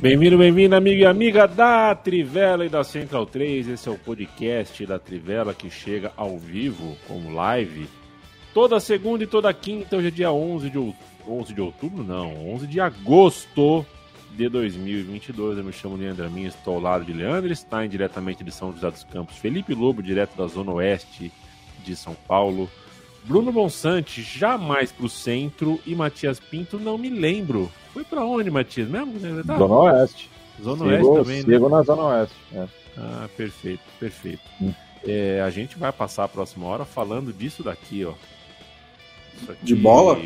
Bem-vindo, bem-vindo, amigo e amiga da Trivela e da Central 3. Esse é o podcast da Trivela que chega ao vivo, como live, toda segunda e toda quinta. Hoje é dia 11 de, 11 de outubro, não, 11 de agosto de 2022. Eu me chamo Leandro Amin, estou ao lado de Leandro Stein, diretamente de São José dos Campos. Felipe Lobo, direto da Zona Oeste de São Paulo. Bruno Bonsante, jamais para o centro. E Matias Pinto, não me lembro foi pra onde, Matias? Mesmo? Tá... Zona Oeste. Zona sigo, Oeste também, sigo né? na Zona Oeste. É. Ah, perfeito, perfeito. Hum. É, a gente vai passar a próxima hora falando disso daqui, ó. Aqui, de bola?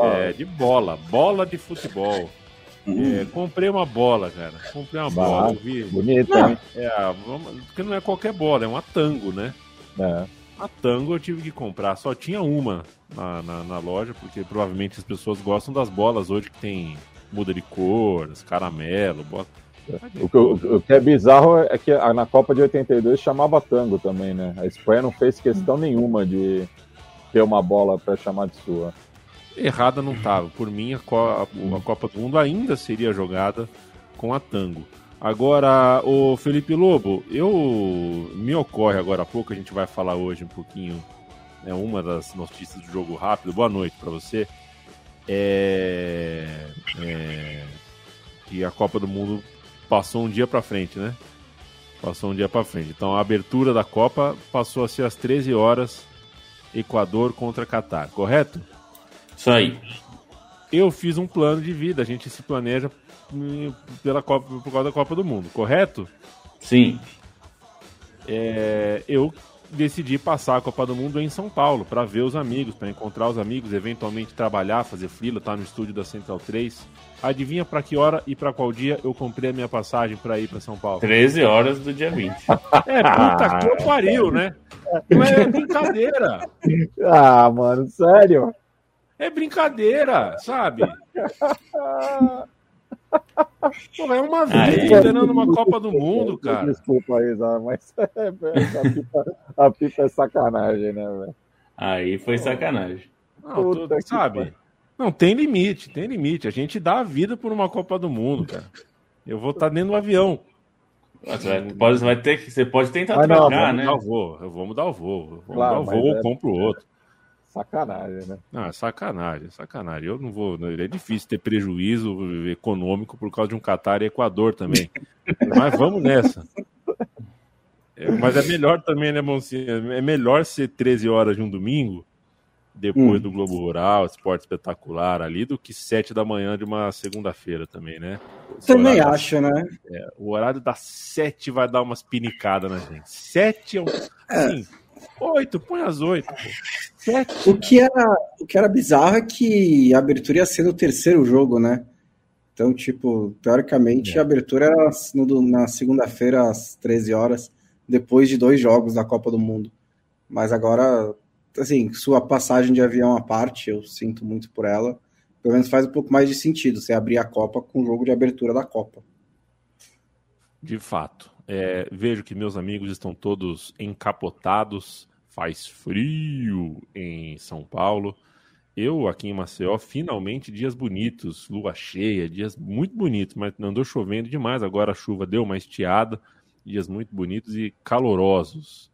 É, de bola. Bola de futebol. Hum. É, comprei uma bola, cara. Comprei uma bah, bola. Vi... Bonita, hein? É, porque não é qualquer bola, é uma tango, né? É. A tango eu tive que comprar, só tinha uma na, na, na loja, porque provavelmente as pessoas gostam das bolas hoje que tem muda de cor, caramelo. O que, o, o que, é bizarro é que na Copa de 82 chamava tango também, né? A Espanha não fez questão nenhuma de ter uma bola para chamar de sua. Errada não estava. Por mim, a, Copa do Mundo ainda seria jogada com a tango. Agora, o Felipe Lobo, eu me ocorre agora há pouco, a gente vai falar hoje um pouquinho, é uma das notícias do jogo rápido. Boa noite para você é, é, que a Copa do Mundo passou um dia para frente, né? Passou um dia para frente. Então a abertura da Copa passou a ser às 13 horas, Equador contra Catar, correto? Isso aí. Eu fiz um plano de vida, a gente se planeja pela Copa, por causa da Copa do Mundo, correto? Sim. É, eu decidi passar a Copa do Mundo em São Paulo para ver os amigos, para encontrar os amigos, eventualmente trabalhar, fazer frila, estar tá no estúdio da Central 3. Adivinha para que hora e para qual dia eu comprei a minha passagem para ir para São Paulo? 13 horas do dia 20. É, puta que eu pariu, né? Não é brincadeira. Ah, mano, sério? É brincadeira, sabe? Pô, é uma vida, né? Numa Copa do Mundo, cara. Desculpa aí, mas é, a, pipa, a pipa é sacanagem, né, velho? Aí foi sacanagem. Não, tu, sabe? Não, tem limite, tem limite. A gente dá a vida por uma Copa do Mundo, cara. Eu vou estar dentro do avião. Você vai, pode, vai ter que, você pode tentar ah, trocar, né? Mudar o voo. Eu vou mudar o voo. Eu vou claro, mudar o voo ou é... compro outro. Sacanagem, né? É sacanagem, é sacanagem. Eu não vou. É difícil ter prejuízo econômico por causa de um Catar e Equador também. Mas vamos nessa. É, mas é melhor também, né, Moncinha? É melhor ser 13 horas de um domingo, depois hum. do Globo Rural, esporte espetacular ali, do que 7 da manhã de uma segunda-feira também, né? também acho, né? É, o horário das 7 vai dar umas pinicadas na gente. 7 é um. Assim, Oito, põe as oito. O que, era, o que era bizarro é que a abertura ia ser no terceiro jogo, né? Então, tipo, teoricamente, é. a abertura era no, na segunda-feira, às 13 horas, depois de dois jogos da Copa do Mundo. Mas agora, assim, sua passagem de avião à parte, eu sinto muito por ela. Pelo menos faz um pouco mais de sentido você abrir a Copa com o jogo de abertura da Copa. De fato. É, vejo que meus amigos estão todos encapotados, faz frio em São Paulo. Eu aqui em Maceió, finalmente dias bonitos, lua cheia, dias muito bonitos, mas andou chovendo demais. Agora a chuva deu uma estiada, dias muito bonitos e calorosos.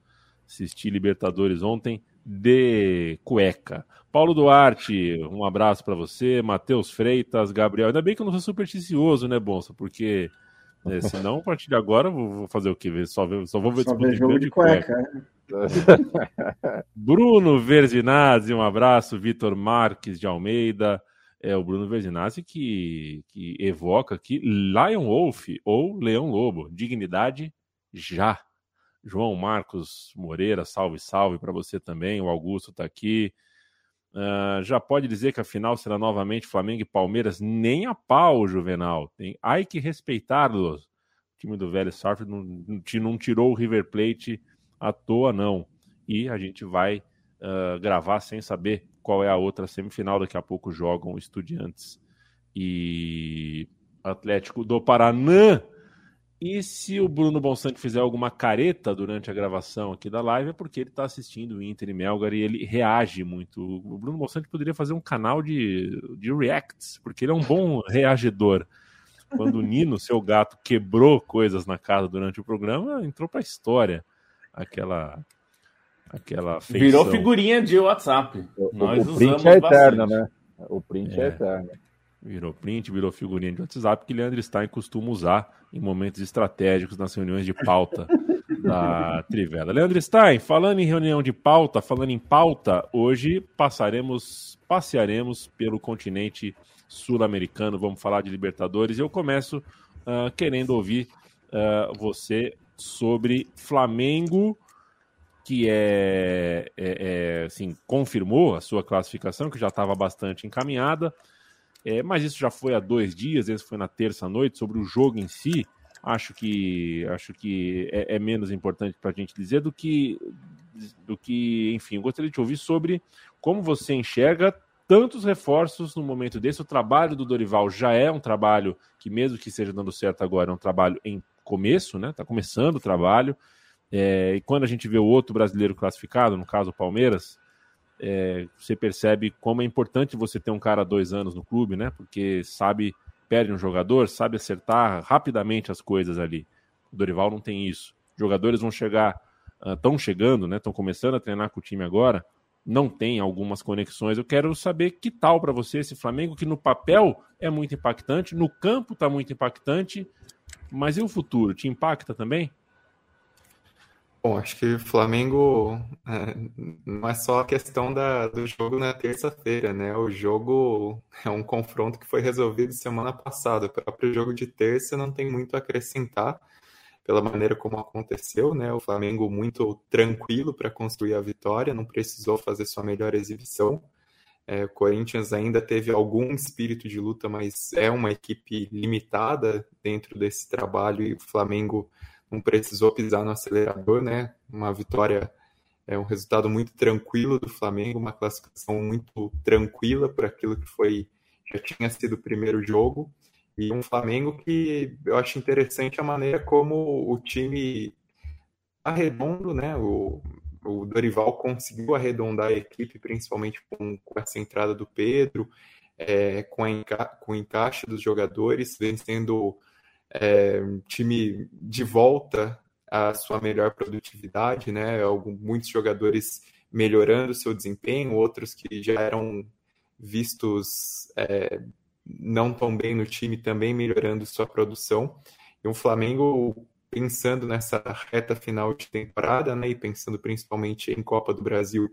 Assisti Libertadores ontem de cueca. Paulo Duarte, um abraço para você. Matheus Freitas, Gabriel. Ainda bem que eu não sou supersticioso, né, Bonsa? Porque é, senão, a partir de agora, vou fazer o quê? Só, só vou ver só ver jogo de cueca. cueca. Bruno Verginazzi, um abraço. Vitor Marques de Almeida. é o Bruno Verzinazzi que, que evoca aqui Lion Wolf ou Leão Lobo. Dignidade já. João Marcos Moreira, salve, salve para você também. O Augusto está aqui. Uh, já pode dizer que a final será novamente Flamengo e Palmeiras? Nem a pau, Juvenal. Tem, ai que respeitá-los. O time do velho Sarf não, não tirou o River Plate à toa, não. E a gente vai uh, gravar sem saber qual é a outra semifinal. Daqui a pouco jogam Estudiantes e Atlético do Paraná. E se o Bruno Bonsante fizer alguma careta durante a gravação aqui da live, é porque ele está assistindo o Inter e Melgar e ele reage muito. O Bruno Bonsante poderia fazer um canal de, de reacts, porque ele é um bom reagidor. Quando o Nino, seu gato, quebrou coisas na casa durante o programa, entrou para a história aquela aquela feição. Virou figurinha de WhatsApp. O, Nós o print é eterno, né? O print é, é eterno. Virou print, virou figurinha de WhatsApp que Leandro Stein costuma usar em momentos estratégicos nas reuniões de pauta da Trivela. Leandro Stein, falando em reunião de pauta, falando em pauta, hoje passaremos, passearemos pelo continente sul-americano, vamos falar de Libertadores. Eu começo uh, querendo ouvir uh, você sobre Flamengo, que é, é, é, assim, confirmou a sua classificação, que já estava bastante encaminhada. É, mas isso já foi há dois dias, esse foi na terça-noite, sobre o jogo em si. Acho que acho que é, é menos importante para a gente dizer do que, do que, enfim, gostaria de ouvir sobre como você enxerga tantos reforços no momento desse. O trabalho do Dorival já é um trabalho que, mesmo que esteja dando certo agora, é um trabalho em começo, né? Está começando o trabalho. É, e quando a gente vê o outro brasileiro classificado, no caso o Palmeiras, é, você percebe como é importante você ter um cara dois anos no clube, né? Porque sabe, perde um jogador, sabe acertar rapidamente as coisas ali. O Dorival não tem isso. Jogadores vão chegar, estão uh, chegando, né? Estão começando a treinar com o time agora, não tem algumas conexões. Eu quero saber que tal para você esse Flamengo que no papel é muito impactante, no campo está muito impactante, mas e o futuro? Te impacta também? Bom, acho que o Flamengo é, não é só a questão da, do jogo na terça-feira, né? O jogo é um confronto que foi resolvido semana passada. O próprio jogo de terça não tem muito a acrescentar pela maneira como aconteceu, né? O Flamengo muito tranquilo para construir a vitória, não precisou fazer sua melhor exibição. É, o Corinthians ainda teve algum espírito de luta, mas é uma equipe limitada dentro desse trabalho e o Flamengo não precisou pisar no acelerador, né? Uma vitória, é um resultado muito tranquilo do Flamengo, uma classificação muito tranquila para aquilo que foi já tinha sido o primeiro jogo e um Flamengo que eu acho interessante a maneira como o time arredondo, né? O, o Dorival conseguiu arredondar a equipe, principalmente com, com essa entrada do Pedro, é, com, a com o encaixe dos jogadores, vencendo é, time de volta à sua melhor produtividade, né? Algum, muitos jogadores melhorando seu desempenho, outros que já eram vistos é, não tão bem no time também melhorando sua produção. E o Flamengo pensando nessa reta final de temporada, né, e pensando principalmente em Copa do Brasil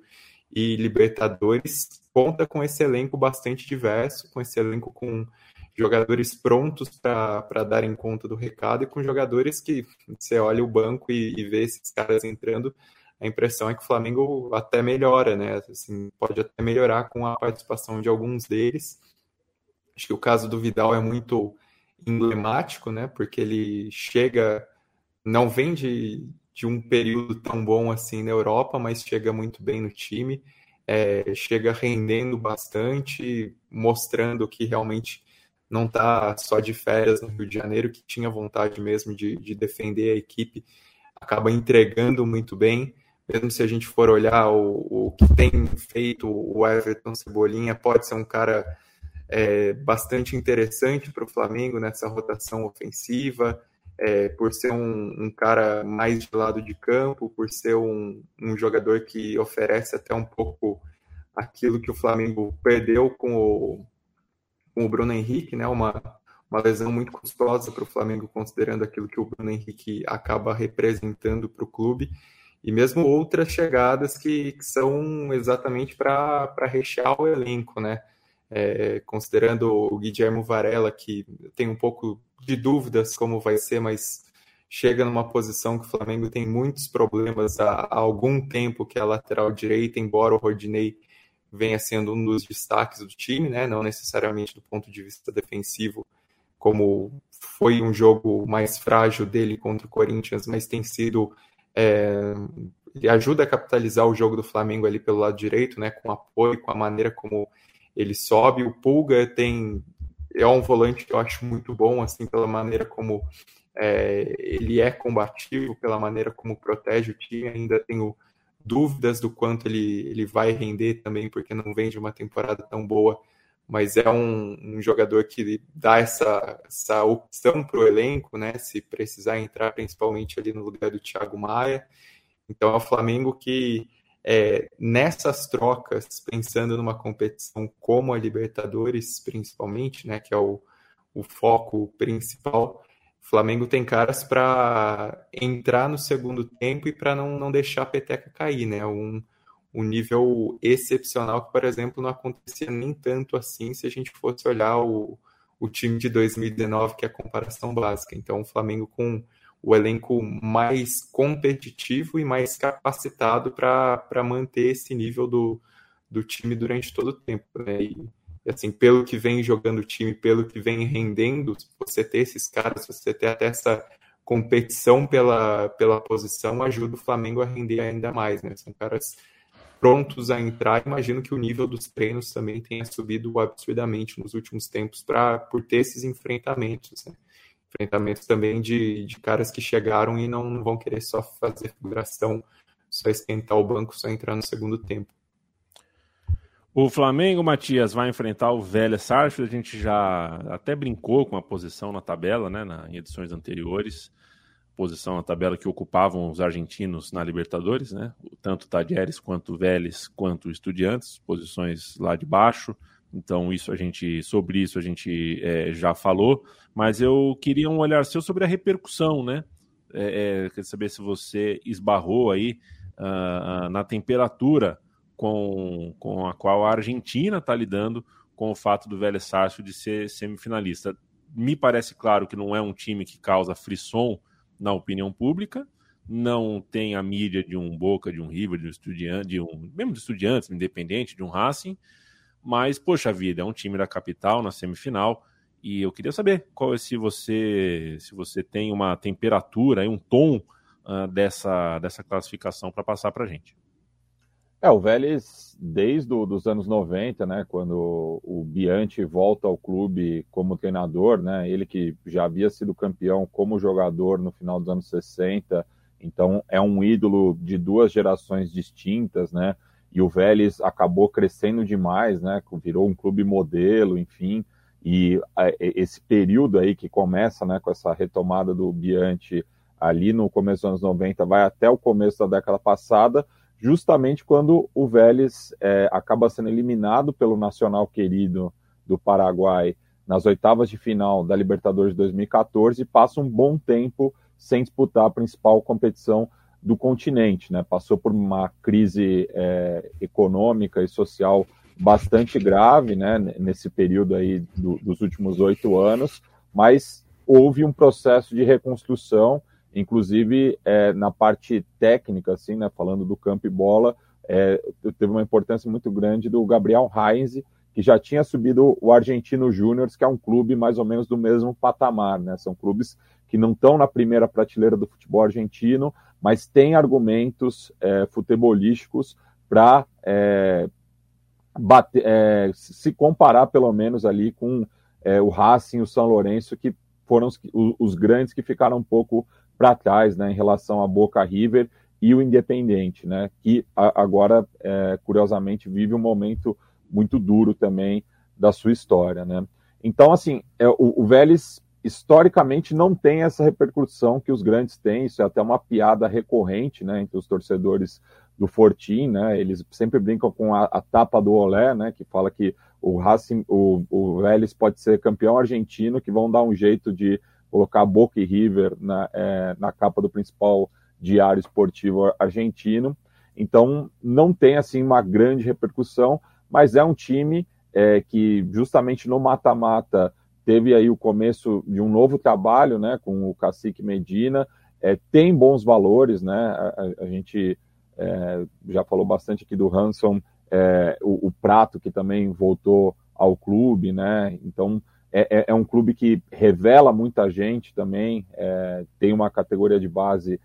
e Libertadores, conta com esse elenco bastante diverso, com esse elenco com jogadores prontos para darem conta do recado e com jogadores que você olha o banco e, e vê esses caras entrando, a impressão é que o Flamengo até melhora, né? Assim, pode até melhorar com a participação de alguns deles. Acho que o caso do Vidal é muito emblemático, né? Porque ele chega, não vem de, de um período tão bom assim na Europa, mas chega muito bem no time, é, chega rendendo bastante, mostrando que realmente não está só de férias no Rio de Janeiro, que tinha vontade mesmo de, de defender a equipe, acaba entregando muito bem. Mesmo se a gente for olhar o, o que tem feito o Everton Cebolinha, pode ser um cara é, bastante interessante para o Flamengo nessa rotação ofensiva, é, por ser um, um, cara mais de lado de campo, por ser um, um jogador que oferece até um pouco aquilo que o Flamengo perdeu com o, com o Bruno Henrique, né? Uma, uma lesão muito custosa para o Flamengo, considerando aquilo que o Bruno Henrique acaba representando para o clube, e mesmo outras chegadas que, que são exatamente para rechear o elenco, né? é, considerando o Guilherme Varela, que tem um pouco de dúvidas como vai ser, mas chega numa posição que o Flamengo tem muitos problemas há, há algum tempo, que é a lateral direita, embora o Rodinei venha sendo um dos destaques do time, né? não necessariamente do ponto de vista defensivo, como foi um jogo mais frágil dele contra o Corinthians, mas tem sido. É, ele ajuda a capitalizar o jogo do Flamengo ali pelo lado direito, né? Com apoio, com a maneira como ele sobe. O Pulga tem é um volante que eu acho muito bom, assim, pela maneira como é, ele é combativo, pela maneira como protege o time. Ainda tenho dúvidas do quanto ele, ele vai render também, porque não vem de uma temporada tão boa, mas é um, um jogador que dá essa, essa opção para o elenco, né? Se precisar entrar, principalmente ali no lugar do Thiago Maia. Então é o Flamengo que é, nessas trocas, pensando numa competição como a Libertadores, principalmente, né, que é o, o foco principal, Flamengo tem caras para entrar no segundo tempo e para não, não deixar a peteca cair, né? Um, um nível excepcional que, por exemplo, não acontecia nem tanto assim se a gente fosse olhar o, o time de 2019, que é a comparação básica. Então, o Flamengo com o elenco mais competitivo e mais capacitado para manter esse nível do, do time durante todo o tempo. Né? E, assim, pelo que vem jogando o time, pelo que vem rendendo, você ter esses caras, você ter até essa competição pela, pela posição, ajuda o Flamengo a render ainda mais. Né? São caras prontos a entrar. Imagino que o nível dos treinos também tenha subido absurdamente nos últimos tempos pra, por ter esses enfrentamentos. Né? enfrentamentos também de, de caras que chegaram e não, não vão querer só fazer figuração, só esquentar o banco, só entrar no segundo tempo. O Flamengo, Matias, vai enfrentar o Vélez Sarsfield. A gente já até brincou com a posição na tabela, né, na, em edições anteriores. Posição na tabela que ocupavam os argentinos na Libertadores, né? Tanto Tadieres quanto Vélez, quanto Estudiantes, posições lá de baixo. Então, isso a gente, sobre isso a gente é, já falou, mas eu queria um olhar seu sobre a repercussão, né? É, é, quer saber se você esbarrou aí uh, na temperatura com, com a qual a Argentina está lidando com o fato do Vélez Sácio de ser semifinalista. Me parece claro que não é um time que causa frisson na opinião pública, não tem a mídia de um Boca, de um River, de um Estudiante, de um, mesmo de Estudiantes, Independente, de um Racing, mas, poxa vida, é um time da capital na semifinal. E eu queria saber qual é se você se você tem uma temperatura, um tom uh, dessa, dessa classificação para passar para a gente. É, o Vélez, desde os anos 90, né, quando o Bianchi volta ao clube como treinador, né, ele que já havia sido campeão como jogador no final dos anos 60, então é um ídolo de duas gerações distintas, né, e o Vélez acabou crescendo demais, né? Virou um clube modelo, enfim. E esse período aí que começa, né, com essa retomada do Bianchi ali no começo dos anos 90, vai até o começo da década passada, justamente quando o Vélez é, acaba sendo eliminado pelo Nacional Querido do Paraguai nas oitavas de final da Libertadores de 2014 e passa um bom tempo sem disputar a principal competição do continente, né? Passou por uma crise é, econômica e social bastante grave, né? Nesse período aí do, dos últimos oito anos, mas houve um processo de reconstrução, inclusive é, na parte técnica, assim, né? Falando do campo e bola, é, teve uma importância muito grande do Gabriel Heinz, que já tinha subido o Argentino Júnior, que é um clube mais ou menos do mesmo patamar, né? São clubes que não estão na primeira prateleira do futebol argentino, mas tem argumentos é, futebolísticos para é, é, se comparar pelo menos ali com é, o Racing o São Lourenço, que foram os, os grandes que ficaram um pouco para trás né, em relação a Boca River e o Independente, né, que agora, é, curiosamente, vive um momento muito duro também da sua história. Né. Então, assim, é, o, o Vélez historicamente não tem essa repercussão que os grandes têm, isso é até uma piada recorrente né, entre os torcedores do Fortin, né, eles sempre brincam com a, a tapa do Olé, né, que fala que o Racing, o, o Vélez pode ser campeão argentino, que vão dar um jeito de colocar Boca e River na, é, na capa do principal diário esportivo argentino, então não tem assim uma grande repercussão, mas é um time é, que justamente no mata-mata teve aí o começo de um novo trabalho, né, com o Cacique Medina, é, tem bons valores, né, a, a gente é, já falou bastante aqui do Hanson, é, o, o, Prato, que também voltou ao clube, né, então é, é, é um clube que revela muita gente também, é, tem uma categoria de base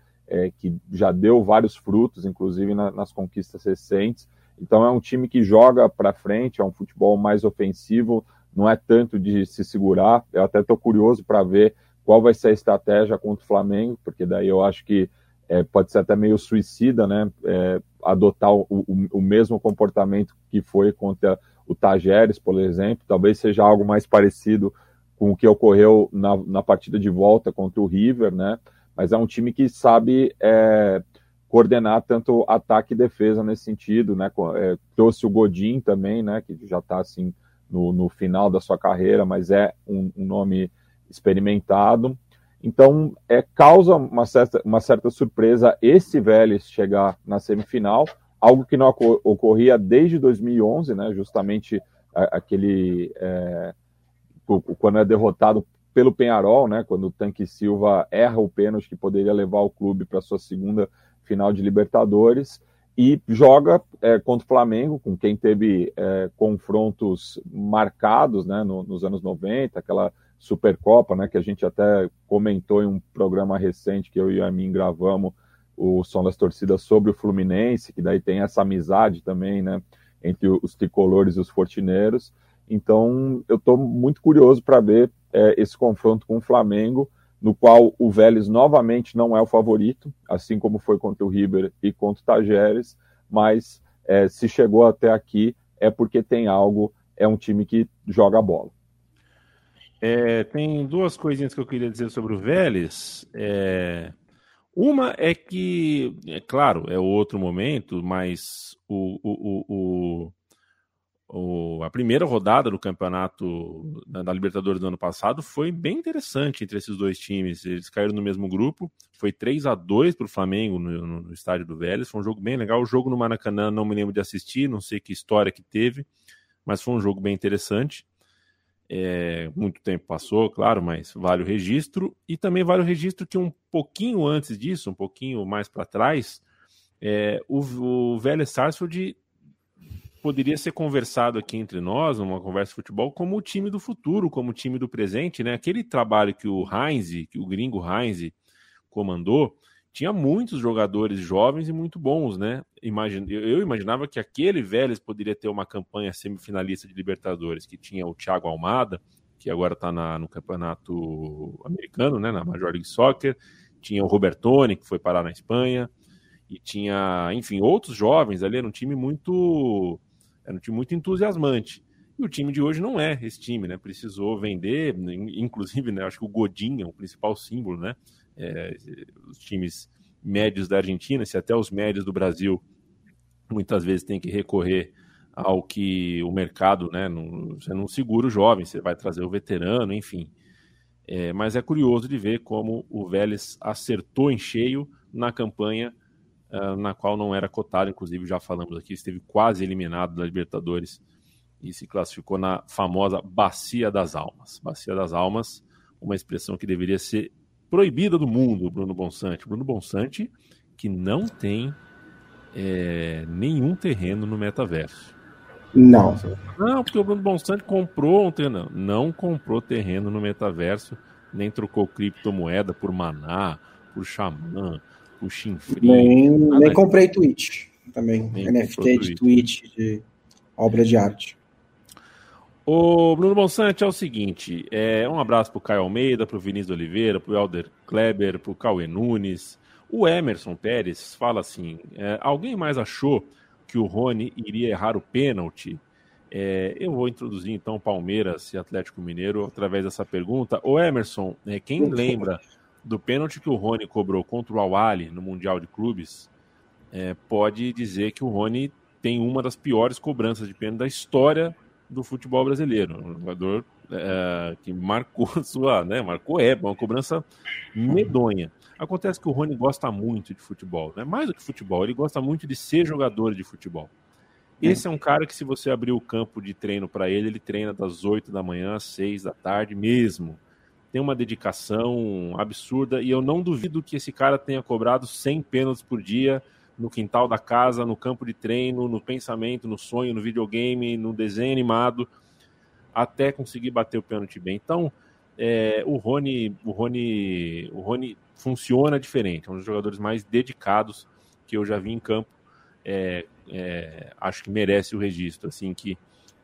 que já deu vários frutos, inclusive na, nas conquistas recentes, então é um time que joga para frente, é um futebol mais ofensivo, não é tanto de se segurar. Eu até estou curioso para ver qual vai ser a estratégia contra o Flamengo, porque daí eu acho que é, pode ser até meio suicida, né? É, adotar o, o, o, mesmo comportamento que foi contra o Tajeres, por exemplo. Talvez seja algo mais parecido com o que ocorreu na, na partida de volta contra o River, né? Mas é um time que sabe é, coordenar tanto ataque e defesa nesse sentido, né? É, trouxe o Godin também, né? Que já está assim no, no final da sua carreira, mas é um, um nome experimentado. Então, é, causa uma certa, uma certa surpresa esse Vélez chegar na semifinal, algo que não ocorria desde 2011, né, justamente aquele é, quando é derrotado pelo Penharol, né, quando o Tanque Silva erra o pênalti que poderia levar o clube para sua segunda final de Libertadores e joga é, contra o Flamengo, com quem teve é, confrontos marcados né, no, nos anos 90, aquela Supercopa, né, que a gente até comentou em um programa recente que eu e a mim gravamos, o Som das Torcidas sobre o Fluminense, que daí tem essa amizade também né, entre os tricolores e os fortineiros. Então, eu estou muito curioso para ver é, esse confronto com o Flamengo, no qual o Vélez novamente não é o favorito, assim como foi contra o River e contra o Tajeres, mas é, se chegou até aqui é porque tem algo, é um time que joga bola. É, tem duas coisinhas que eu queria dizer sobre o Vélez. É, uma é que, é claro, é outro momento, mas o, o, o, o, a primeira rodada do campeonato da, da, Libertadores do ano passado foi bem interessante entre esses dois times. Eles caíram no mesmo grupo, foi 3 a 2 para o Flamengo no, no, estádio do Vélez. Foi um jogo bem legal. O jogo no Maracanã não me lembro de assistir, não sei que história que teve, mas foi um jogo bem interessante. É, muito tempo passou, claro, mas vale o registro. E também vale o registro que um pouquinho antes disso, um pouquinho mais para trás, é, o, o Vélez Sarsfield poderia ser conversado aqui entre nós, numa conversa de futebol, como o time do futuro, como o time do presente, né? Aquele trabalho que o Heinz, que o gringo Heinz comandou, tinha muitos jogadores jovens e muito bons, né? Imagina, eu imaginava que aquele Vélez poderia ter uma campanha semifinalista de Libertadores, que tinha o Thiago Almada, que agora está no campeonato americano, né? Na Major League Soccer, tinha o Robertoni, que foi parar na Espanha, e tinha, enfim, outros jovens ali, era um time muito era um time muito entusiasmante. E o time de hoje não é esse time, né? Precisou vender, inclusive, né? Acho que o Godinho é o principal símbolo, né? É, os times médios da Argentina, se até os médios do Brasil muitas vezes tem que recorrer ao que o mercado, né? Não, você não segura o jovem, você vai trazer o veterano, enfim. É, mas é curioso de ver como o Vélez acertou em cheio na campanha uh, na qual não era cotado, inclusive já falamos aqui, esteve quase eliminado da Libertadores e se classificou na famosa Bacia das Almas. Bacia das Almas, uma expressão que deveria ser proibida do mundo, Bruno Bonsante. Bruno Bonsante, que não tem é, nenhum terreno no metaverso. Não. Não, porque o Bruno Bonsante comprou um terreno. Não comprou terreno no metaverso, nem trocou criptomoeda por maná, por xamã, o Chinfree. Nem, nem comprei Twitch também. Nem NFT de Twitch, de obra de arte. O Bruno Bonsante é o seguinte: é, um abraço para o Caio Almeida, para o Vinícius Oliveira, para o Helder Kleber, para o Cauê Nunes. O Emerson Pérez fala assim: é, alguém mais achou que o Rony iria errar o pênalti? É, eu vou introduzir então Palmeiras e Atlético Mineiro através dessa pergunta. O Emerson, é, quem lembra do pênalti que o Rony cobrou contra o Awali no Mundial de Clubes, é, pode dizer que o Rony tem uma das piores cobranças de pênalti da história do futebol brasileiro. Um jogador é, que marcou sua, né, marcou é uma cobrança medonha. Acontece que o Rony gosta muito de futebol, né? mais do que futebol, ele gosta muito de ser jogador de futebol. Esse é um cara que, se você abrir o campo de treino para ele, ele treina das 8 da manhã às 6 da tarde mesmo. Tem uma dedicação absurda e eu não duvido que esse cara tenha cobrado 100 pênaltis por dia no quintal da casa, no campo de treino, no pensamento, no sonho, no videogame, no desenho animado, até conseguir bater o pênalti bem. Então, é, o Rony, o Rony, o Rony funciona diferente. É um dos jogadores mais dedicados que eu já vi em campo. É, é, acho que merece o registro, assim que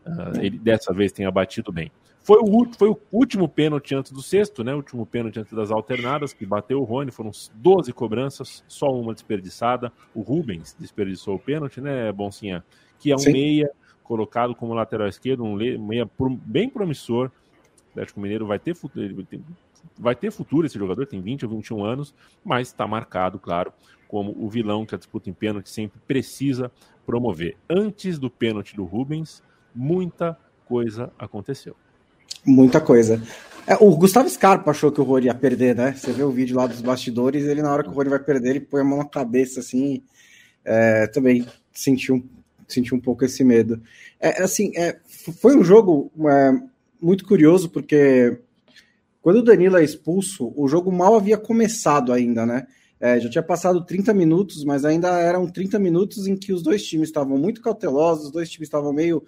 uh, ele dessa vez tenha batido bem. Foi o, foi o último pênalti antes do sexto, né? O último pênalti antes das alternadas, que bateu o Rony. Foram 12 cobranças, só uma desperdiçada. O Rubens desperdiçou o pênalti, né, Boncinha? Que é um Sim. meia colocado como lateral esquerdo, um meia bem promissor. O Atlético Mineiro vai ter futuro, vai ter futuro esse jogador, tem 20 ou 21 anos, mas está marcado, claro, como o vilão que a disputa em pênalti sempre precisa promover. Antes do pênalti do Rubens, muita coisa aconteceu. Muita coisa. É, o Gustavo Scarpa achou que o Rony ia perder, né? Você vê o vídeo lá dos bastidores, ele na hora que o Rony vai perder, ele põe a mão na cabeça, assim, é, também sentiu, sentiu um pouco esse medo. É, assim, é, foi um jogo é, muito curioso, porque quando o Danilo é expulso, o jogo mal havia começado ainda, né? É, já tinha passado 30 minutos, mas ainda eram 30 minutos em que os dois times estavam muito cautelosos, os dois times estavam meio.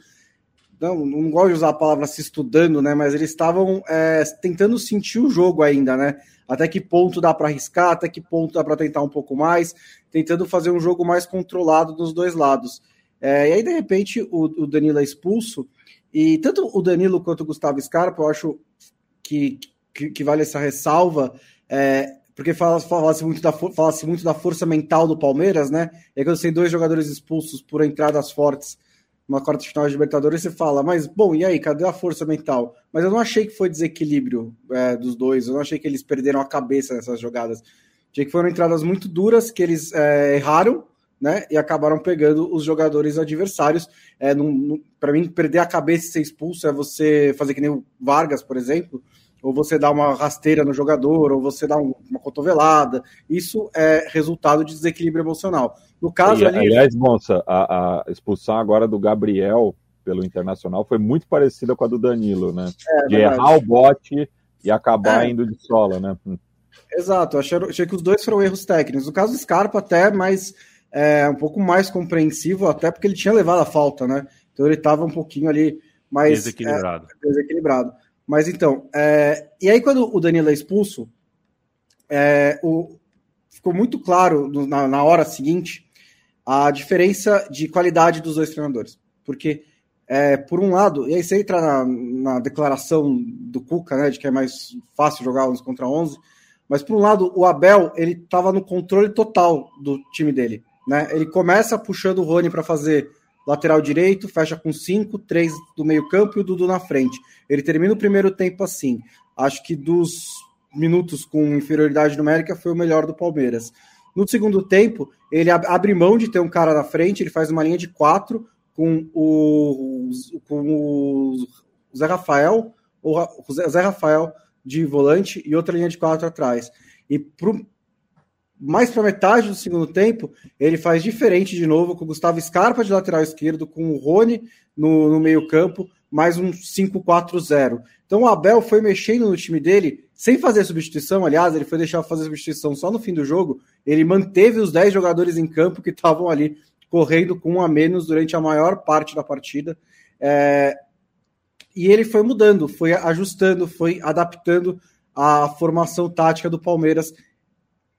Não, não gosto de usar a palavra se estudando, né? Mas eles estavam é, tentando sentir o jogo ainda, né? Até que ponto dá para arriscar, até que ponto dá para tentar um pouco mais, tentando fazer um jogo mais controlado dos dois lados. É, e aí, de repente, o, o, Danilo é expulso, e tanto o Danilo quanto o Gustavo Scarpa, eu acho que, que, que vale essa ressalva. É, porque fala-se fala muito, da, fala muito da força mental do Palmeiras, né? Aí quando tem dois jogadores expulsos por entradas fortes numa quarta final de Libertadores, você fala, mas bom, e aí, cadê a força mental? Mas eu não achei que foi desequilíbrio é, dos dois, eu não achei que eles perderam a cabeça nessas jogadas. Achei que foram entradas muito duras, que eles é, erraram, né? E acabaram pegando os jogadores adversários. É, Para mim, perder a cabeça e ser expulso é você fazer que nem o Vargas, por exemplo, ou você dá uma rasteira no jogador, ou você dá um, uma cotovelada. Isso é resultado de desequilíbrio emocional. No caso e, ali. Aliás, moça, a, a, expulsão agora do Gabriel pelo Internacional foi muito parecida com a do Danilo, né? É, de verdade. errar o bote e acabar é. indo de sola, né? Hum. Exato, achei, achei que os dois foram erros técnicos. No caso do Scarpa, até mais é, um pouco mais compreensivo, até porque ele tinha levado a falta, né? Então ele estava um pouquinho ali mais desequilibrado. É, desequilibrado. Mas então, é, e aí quando o Danilo é expulso, é, o, ficou muito claro no, na, na, hora seguinte a diferença de qualidade dos dois treinadores. Porque, é, por um lado, e aí você entra na, na, declaração do Cuca, né, de que é mais fácil jogar 11 contra 11, mas por um lado, o Abel, ele estava no controle total do time dele. Né? Ele começa puxando o Rony para fazer lateral direito, fecha com cinco, três do meio-campo e o Dudu na frente. Ele termina o primeiro tempo assim. Acho que dos minutos com inferioridade numérica foi o melhor do Palmeiras. No segundo tempo, ele abre mão de ter um cara na frente, ele faz uma linha de quatro com o, com o Zé Rafael, o Zé Rafael de volante e outra linha de quatro atrás. E mais para metade do segundo tempo, ele faz diferente de novo, com o Gustavo Scarpa de lateral esquerdo, com o Rony no, no meio-campo, mais um 5-4-0. Então o Abel foi mexendo no time dele, sem fazer substituição, aliás, ele foi deixar fazer substituição só no fim do jogo. Ele manteve os 10 jogadores em campo que estavam ali correndo com um a menos durante a maior parte da partida. É... E ele foi mudando, foi ajustando, foi adaptando a formação tática do Palmeiras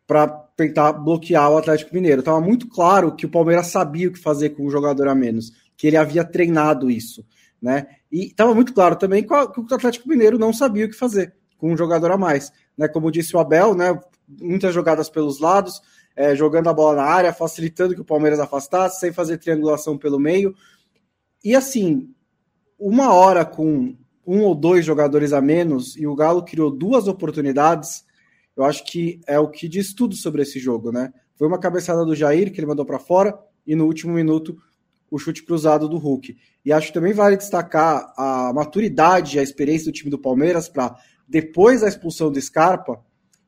para tentar bloquear o Atlético Mineiro. Estava muito claro que o Palmeiras sabia o que fazer com um jogador a menos, que ele havia treinado isso, né? E estava muito claro também que o Atlético Mineiro não sabia o que fazer com um jogador a mais, né? Como disse o Abel, né? Muitas jogadas pelos lados, é, jogando a bola na área, facilitando que o Palmeiras afastasse, sem fazer triangulação pelo meio. E assim, uma hora com um ou dois jogadores a menos e o Galo criou duas oportunidades eu acho que é o que diz tudo sobre esse jogo, né? Foi uma cabeçada do Jair que ele mandou para fora e no último minuto o chute cruzado do Hulk. E acho que também vale destacar a maturidade a experiência do time do Palmeiras para depois da expulsão do Scarpa,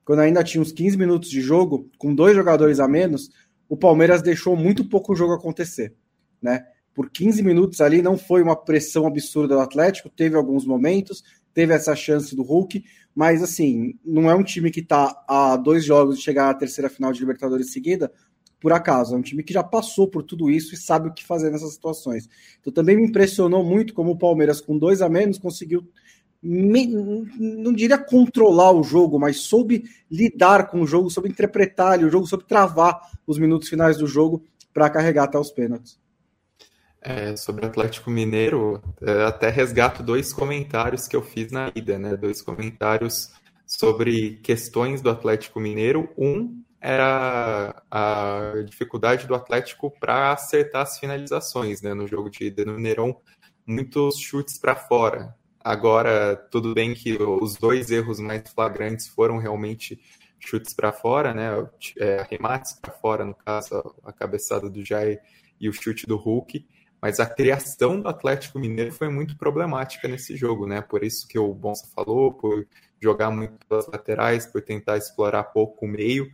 quando ainda tinha uns 15 minutos de jogo, com dois jogadores a menos, o Palmeiras deixou muito pouco o jogo acontecer, né? por 15 minutos ali, não foi uma pressão absurda do Atlético, teve alguns momentos, teve essa chance do Hulk, mas assim, não é um time que está a dois jogos de chegar à terceira final de Libertadores seguida, por acaso, é um time que já passou por tudo isso e sabe o que fazer nessas situações. Então também me impressionou muito como o Palmeiras, com dois a menos, conseguiu me, não diria controlar o jogo, mas soube lidar com o jogo, soube interpretar o jogo, soube travar os minutos finais do jogo para carregar até os pênaltis. É, sobre o Atlético Mineiro, é, até resgato dois comentários que eu fiz na ida, né? Dois comentários sobre questões do Atlético Mineiro. Um era a dificuldade do Atlético para acertar as finalizações, né? No jogo de ida no Mineirão, muitos chutes para fora. Agora, tudo bem que os dois erros mais flagrantes foram realmente chutes para fora, né? É, arremates para fora, no caso, a cabeçada do Jair e o chute do Hulk. Mas a criação do Atlético Mineiro foi muito problemática nesse jogo, né? Por isso que o Bonsa falou, por jogar muito pelas laterais, por tentar explorar pouco o meio.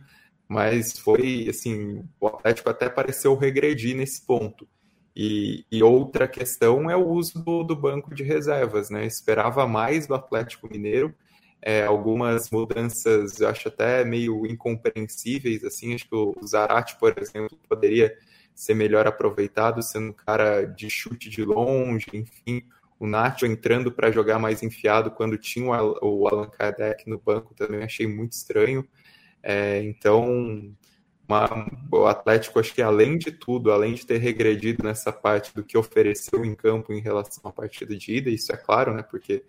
Mas foi assim, o Atlético até pareceu regredir nesse ponto. E, e, outra questão é o uso do, do, banco de reservas, né? Esperava mais do Atlético Mineiro, é, algumas mudanças eu acho até meio incompreensíveis, assim, acho que o Zarate, por exemplo, poderia ser melhor aproveitado, sendo um cara de chute de longe, enfim, o Nacho entrando para jogar mais enfiado quando tinha o Allan Kardec no banco também achei muito estranho, é, então uma, o Atlético, acho que além de tudo, além de ter regredido nessa parte do que ofereceu em campo em relação à partida de ida, isso é claro, né? Porque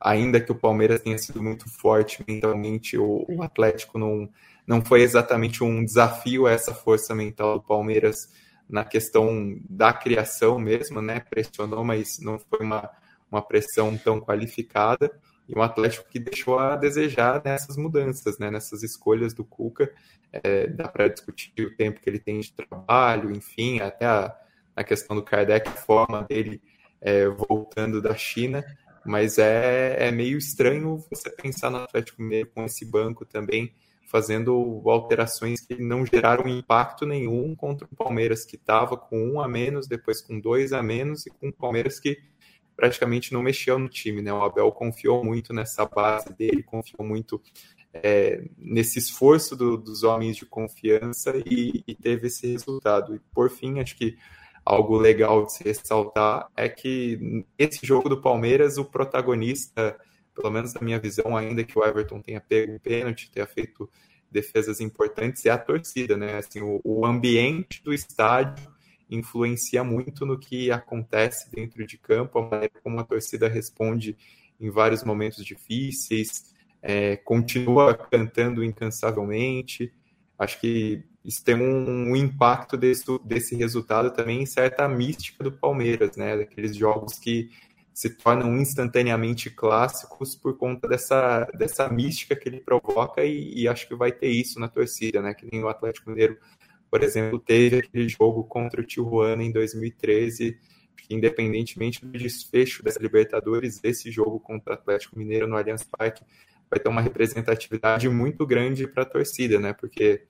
ainda que o Palmeiras tenha sido muito forte mentalmente, o, o Atlético não, não foi exatamente um desafio a essa força mental do Palmeiras na questão da criação mesmo, né? Pressionou, mas não foi uma, uma pressão tão qualificada e um Atlético que deixou a desejar nessas mudanças, né, nessas escolhas do Cuca. É, dá para discutir o tempo que ele tem de trabalho, enfim, até a, a questão do Kardec, a forma dele é, voltando da China, mas é, é meio estranho você pensar no Atlético Mineiro com esse banco também, fazendo alterações que não geraram impacto nenhum contra o Palmeiras, que estava com um a menos, depois com dois a menos, e com o Palmeiras que praticamente não mexeu no time, né? O Abel confiou muito nessa base dele, confiou muito é, nesse esforço do, dos homens de confiança e, e, teve esse resultado. E por fim, acho que algo legal de se ressaltar é que esse jogo do Palmeiras, o protagonista, pelo menos na minha visão, ainda que o Everton tenha pego um pênalti, tenha feito defesas importantes, é a torcida, né? Assim, o, o ambiente do estádio influencia muito no que acontece dentro de campo, a maneira como a torcida responde em vários momentos difíceis, é, continua cantando incansavelmente. Acho que isso tem um, um, impacto desse, desse resultado também em certa mística do Palmeiras, né? Daqueles jogos que se tornam instantaneamente clássicos por conta dessa, dessa mística que ele provoca e, e acho que vai ter isso na torcida, né? Que nem o Atlético Mineiro por exemplo, teve aquele jogo contra o Tijuana em 2013, que independentemente do desfecho dessa Libertadores, esse jogo contra o Atlético Mineiro no Allianz Parque vai ter uma representatividade muito grande para a torcida, né? Porque,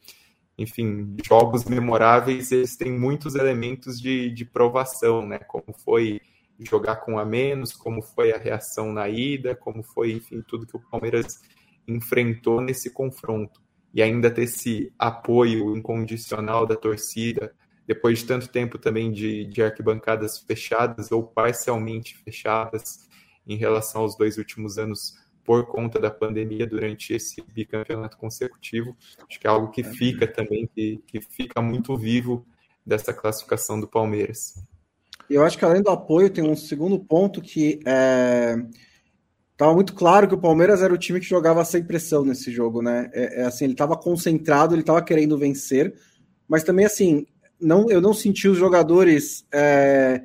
enfim, jogos memoráveis, eles têm muitos elementos de, de provação, né? Como foi jogar com a menos, como foi a reação na ida, como foi, enfim, tudo que o Palmeiras enfrentou nesse confronto e ainda ter esse apoio incondicional da torcida, depois de tanto tempo também de, de arquibancadas fechadas ou parcialmente fechadas em relação aos dois últimos anos por conta da pandemia durante esse bicampeonato consecutivo. Acho que é algo que fica também, que, que fica muito vivo dessa classificação do Palmeiras. Eu acho que além do apoio, tem um segundo ponto que é Tava muito claro que o Palmeiras era o time que jogava sem pressão nesse jogo, né? É, é assim, ele estava concentrado, ele estava querendo vencer, mas também assim, não, eu não senti os jogadores é,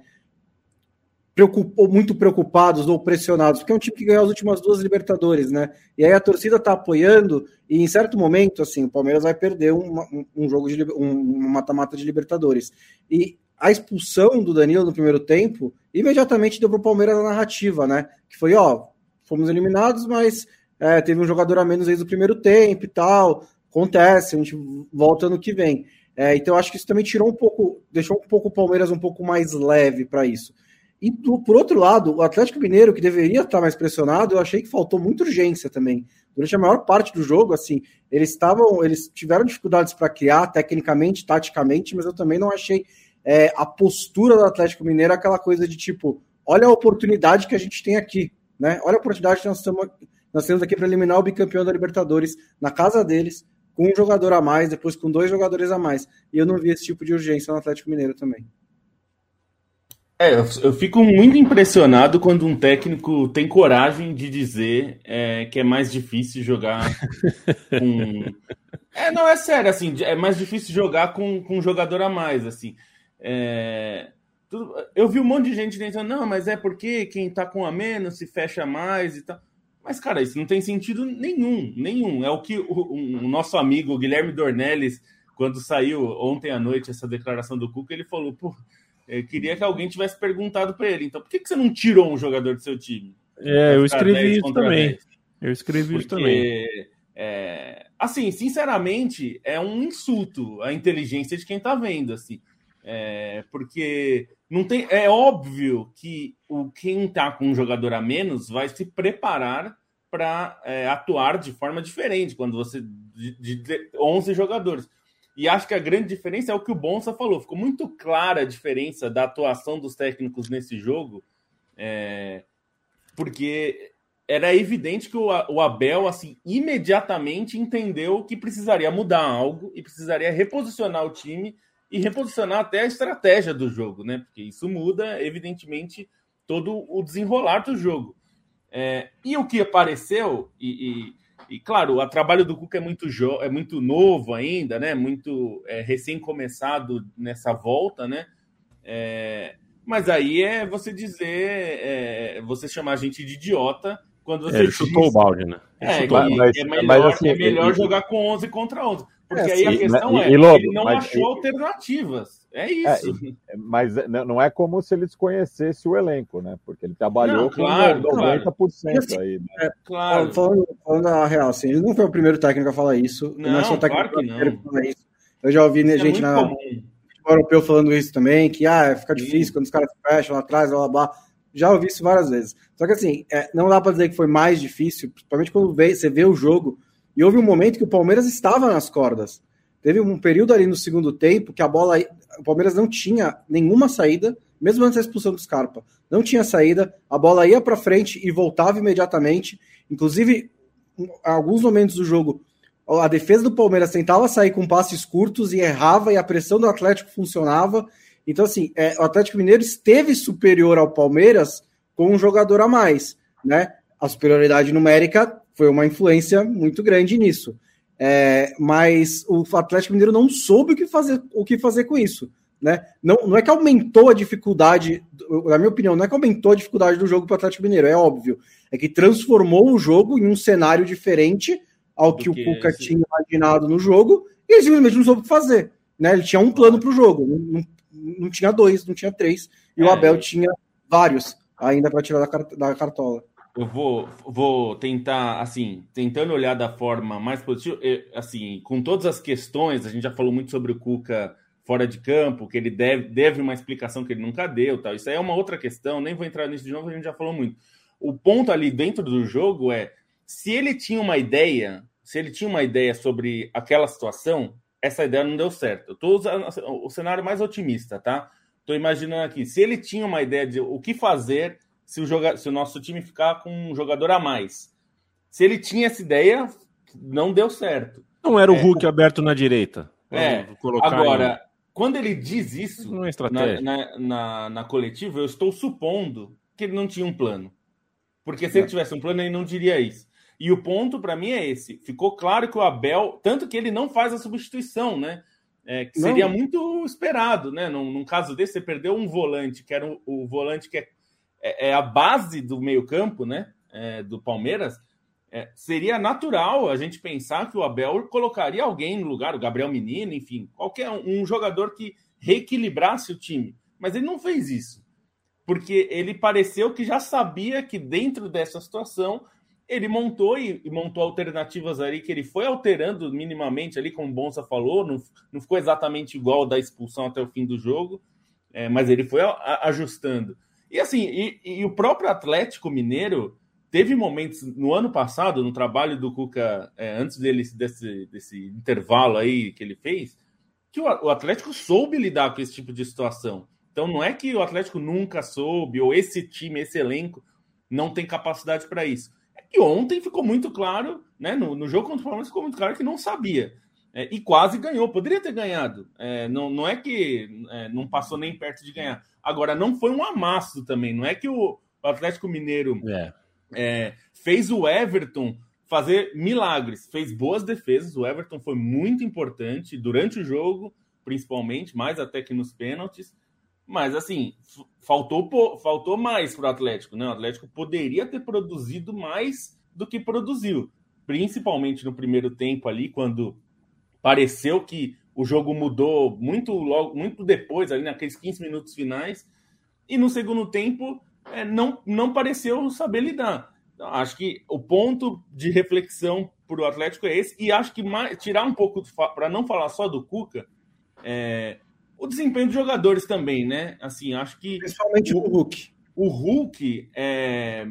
muito preocupados ou pressionados, porque é um time que ganhou as últimas duas Libertadores, né? E aí a torcida tá apoiando, e em certo momento, assim, o Palmeiras vai perder um jogo de um mata-mata de Libertadores. E a expulsão do Danilo no primeiro tempo imediatamente deu para o Palmeiras a narrativa, né? Que foi, ó, fomos eliminados, mas é, teve um jogador a menos desde o primeiro tempo e tal. Acontece, a gente volta no que vem. É, então, acho que isso também tirou um pouco, deixou um pouco o Palmeiras um pouco mais leve para isso. E do, por outro lado, o Atlético Mineiro, que deveria estar mais pressionado, eu achei que faltou muita urgência também. Durante a maior parte do jogo, assim, eles estavam, eles tiveram dificuldades para criar tecnicamente, taticamente, mas eu também não achei é, a postura do Atlético Mineiro aquela coisa de tipo, olha a oportunidade que a gente tem aqui, né? Olha a oportunidade que nós, estamos, nós temos aqui para eliminar o bicampeão da Libertadores na casa deles, com um jogador a mais, depois com dois jogadores a mais. E eu não vi esse tipo de urgência no Atlético Mineiro também. É, eu, fico muito impressionado quando um técnico tem coragem de dizer é, que é mais difícil jogar com. É, não, é sério, assim, é mais difícil jogar com, com um jogador a mais, assim. É... Eu vi um monte de gente dizendo, não, mas é porque quem tá com a menos se fecha mais e tal. Mas, cara, isso não tem sentido nenhum, nenhum. É o que o, o nosso amigo Guilherme Dornelles, quando saiu ontem à noite essa declaração do Cuca, ele falou, pô, eu queria que alguém tivesse perguntado para ele, então por que, que você não tirou um jogador do seu time? É, eu escrevi isso também. 10? Eu escrevi Porque, isso também. É, assim, sinceramente, é um insulto à inteligência de quem tá vendo, assim. É, porque não tem, é óbvio que o quem está com um jogador a menos vai se preparar para é, atuar de forma diferente quando você de, de 11 jogadores. E acho que a grande diferença é o que o Bonsa falou. Ficou muito clara a diferença da atuação dos técnicos nesse jogo, é, porque era evidente que o, o Abel assim imediatamente entendeu que precisaria mudar algo e precisaria reposicionar o time e reposicionar até a estratégia do jogo, né? Porque isso muda, evidentemente, todo o desenrolar do jogo. É, e o que apareceu, e, e, e, claro, o trabalho do Cuca é muito, é muito novo ainda, né? Muito é, recém-começado nessa volta, né? É, mas aí é você dizer, é, você chamar a gente de idiota quando você. Ele chutou o balde, né? É, mas, é melhor, mas, assim, é melhor ele... jogar com 11 contra 11. Porque é, aí a questão é, e, Lobo, ele não mas, achou alternativas. É, é isso. É, mas não é como se ele desconhecesse o elenco, né? Porque ele trabalhou não, claro, com 90% claro. aí. Né? É, claro. Falando, falando a real, assim, ele não foi o primeiro técnico a falar isso. Não, não é só o técnico claro que não. falar isso. Eu já ouvi isso é gente é na europeu falando isso também, que ah, fica difícil Sim. quando os caras fecham lá atrás, blá blá blá. Já ouvi isso várias vezes. Só que assim, é, não dá para dizer que foi mais difícil, principalmente quando vê, você vê o jogo e houve um momento que o Palmeiras estava nas cordas. Teve um período ali no segundo tempo que a bola. O Palmeiras não tinha nenhuma saída, mesmo antes da expulsão do Scarpa. Não tinha saída, a bola ia para frente e voltava imediatamente. Inclusive, em alguns momentos do jogo, a defesa do Palmeiras tentava sair com passes curtos e errava, e a pressão do Atlético funcionava. Então, assim, é, o Atlético Mineiro esteve superior ao Palmeiras com um jogador a mais, né? A superioridade numérica foi uma influência muito grande nisso. É, mas o Atlético Mineiro não soube o que fazer, o que fazer com isso. Né? Não, não é que aumentou a dificuldade, na minha opinião, não é que aumentou a dificuldade do jogo para o Atlético Mineiro, é óbvio. É que transformou o jogo em um cenário diferente ao que, que, o Cuca tinha imaginado no jogo e ele simplesmente não soube o que fazer. Né? Ele tinha um plano para o jogo, não, não, não, tinha dois, não tinha três, e é, o Abel tinha vários ainda para tirar da, da cartola eu vou, vou tentar, assim, tentando olhar da forma mais positiva, assim, com todas as questões, a gente já falou muito sobre o Cuca fora de campo, que ele deve, deve uma explicação que ele nunca deu, tal. Isso aí é uma outra questão, nem vou entrar nisso de novo, a gente já falou muito. O ponto ali dentro do jogo é, se ele tinha uma ideia, se ele tinha uma ideia sobre aquela situação, essa ideia não deu certo. Eu tô usando o cenário mais otimista, tá? Tô imaginando aqui, se ele tinha uma ideia de o que fazer se o, joga... se o nosso time ficar com um jogador a mais. Se ele tinha essa ideia, não deu certo. Não era o é, Hulk aberto na direita. É, agora, em... quando ele diz isso é na, na, na, na, coletiva, eu estou supondo que ele não tinha um plano. Porque se ele tivesse um plano, ele não diria isso. E o ponto para mim é esse. Ficou claro que o Abel, tanto que ele não faz a substituição, né? É, que seria não. muito esperado, né? Num, num, caso desse, você perdeu um volante, que era o, o volante que é é, é a base do meio-campo, né? É, do Palmeiras, é, seria natural a gente pensar que o Abel colocaria alguém no lugar, o Gabriel Menino, enfim, qualquer um, um jogador que reequilibrasse o time. Mas ele não fez isso, porque ele pareceu que já sabia que dentro dessa situação ele montou e, e, montou alternativas ali que ele foi alterando minimamente ali, como o Bonsa falou, não, não ficou exatamente igual da expulsão até o fim do jogo, é, mas ele foi a, a, ajustando. E assim, e, e, o próprio Atlético Mineiro teve momentos no ano passado, no trabalho do Cuca, é, antes dele, desse, desse intervalo aí que ele fez, que o, o Atlético soube lidar com esse tipo de situação. Então não é que o Atlético nunca soube, ou esse time, esse elenco, não tem capacidade para isso. E ontem ficou muito claro, né? No, no jogo contra o Palmeiras ficou muito claro que não sabia. É, e quase ganhou, poderia ter ganhado. É, não, não é que é, não passou nem perto de ganhar. Agora, não foi um amasso também. Não é que o, Atlético Mineiro é. é. fez o Everton fazer milagres, fez boas defesas. O Everton foi muito importante durante o jogo, principalmente, mais até que nos pênaltis. Mas assim, faltou, faltou mais para o Atlético, né? O Atlético poderia ter produzido mais do que produziu, principalmente no primeiro tempo ali, quando pareceu que o jogo mudou muito logo, muito depois, ali naqueles 15 minutos finais, e no segundo tempo é, não, não pareceu saber lidar. Então, acho que o ponto de reflexão para o Atlético é esse, e acho que mais, tirar um pouco, para não falar só do Cuca, é, o desempenho dos jogadores também, né? Assim, acho que. Principalmente o, o Hulk. O Hulk é,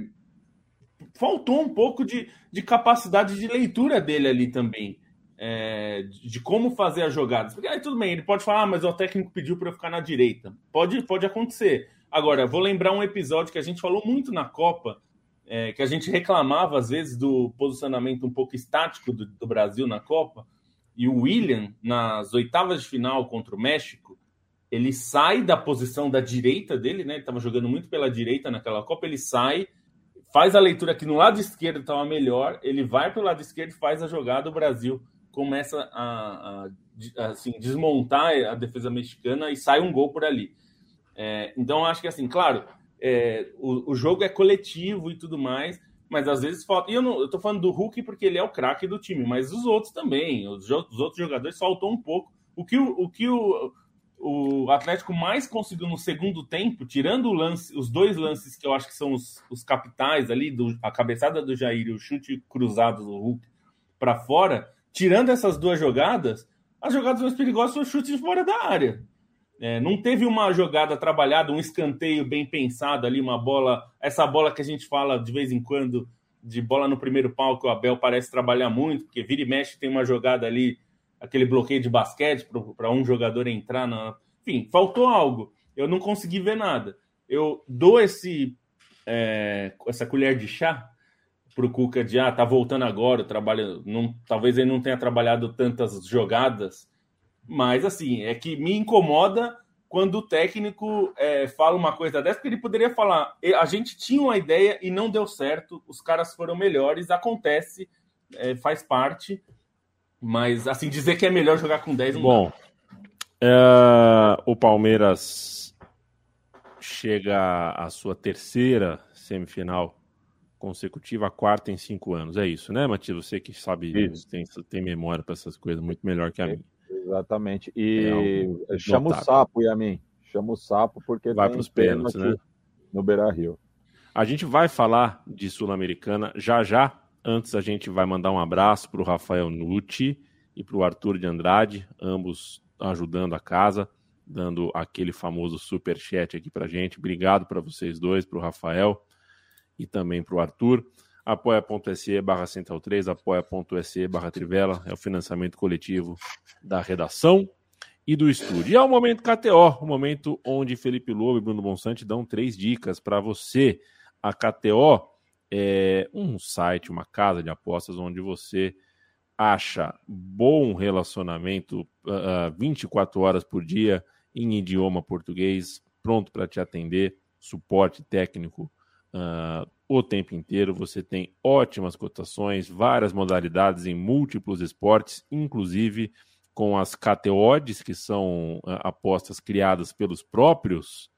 faltou um pouco de, de capacidade de leitura dele ali também. É, de como fazer as jogadas. Porque aí tudo bem, ele pode falar, ah, mas o técnico pediu para eu ficar na direita. Pode, pode acontecer. Agora, vou lembrar um episódio que a gente falou muito na Copa, é, que a gente reclamava às vezes do posicionamento um pouco estático do, do Brasil na Copa. E o William, nas oitavas de final contra o México, ele sai da posição da direita dele, né? Ele estava jogando muito pela direita naquela Copa, ele sai, faz a leitura que no lado esquerdo estava melhor, ele vai para o lado esquerdo e faz a jogada, o Brasil começa a, a assim, desmontar a defesa mexicana e sai um gol por ali. É, então, acho que assim, claro, é, o, o, jogo é coletivo e tudo mais, mas às vezes falta. E eu, não, eu tô falando do Hulk porque ele é o craque do time, mas os outros também, os, os outros jogadores faltou um pouco. O que o, o, que o, o Atlético mais conseguiu no segundo tempo, tirando lance, os dois lances que eu acho que são os, os capitais ali, do, a cabeçada do Jair e o chute cruzado do Hulk para fora, tirando essas duas jogadas, as jogadas mais perigosas são chutes fora da área. É, não teve uma jogada trabalhada, um escanteio bem pensado ali, uma bola, essa bola que a gente fala de vez em quando, de bola no primeiro pau, que o Abel parece trabalhar muito, porque vira e mexe tem uma jogada ali aquele bloqueio de basquete para um jogador entrar na. Enfim, faltou algo. Eu não consegui ver nada. Eu dou esse é, essa colher de chá para o Cuca de ah, tá voltando agora, trabalha, não, talvez ele não tenha trabalhado tantas jogadas, mas assim, é que me incomoda quando o técnico é, fala uma coisa dessa, porque ele poderia falar, a gente tinha uma ideia e não deu certo, os caras foram melhores, acontece, é, faz parte, mas, assim, dizer que é melhor jogar com 10 não Bom, é, o Palmeiras chega à sua terceira semifinal consecutiva, a quarta em cinco anos. É isso, né, Matias? Você que sabe, tem, tem memória para essas coisas muito melhor que a minha. Exatamente. E é chama notável. o sapo, Yamin. Chama o sapo porque vai para os pênaltis, né? No Beira Rio. A gente vai falar de Sul-Americana já já. Antes, a gente vai mandar um abraço para o Rafael Nucci e para o Arthur de Andrade, ambos ajudando a casa, dando aquele famoso super chat aqui para gente. Obrigado para vocês dois, para o Rafael e também para o Arthur. apoia.se barra central 3, apoia.se barra trivela, é o financiamento coletivo da redação e do estúdio. E é o momento KTO, o momento onde Felipe Lobo e Bruno Bonsante dão três dicas para você. A KTO é um site, uma casa de apostas onde você acha bom relacionamento uh, 24 horas por dia em idioma português, pronto para te atender, suporte técnico uh, o tempo inteiro. Você tem ótimas cotações, várias modalidades em múltiplos esportes, inclusive com as KTODs, que são uh, apostas criadas pelos próprios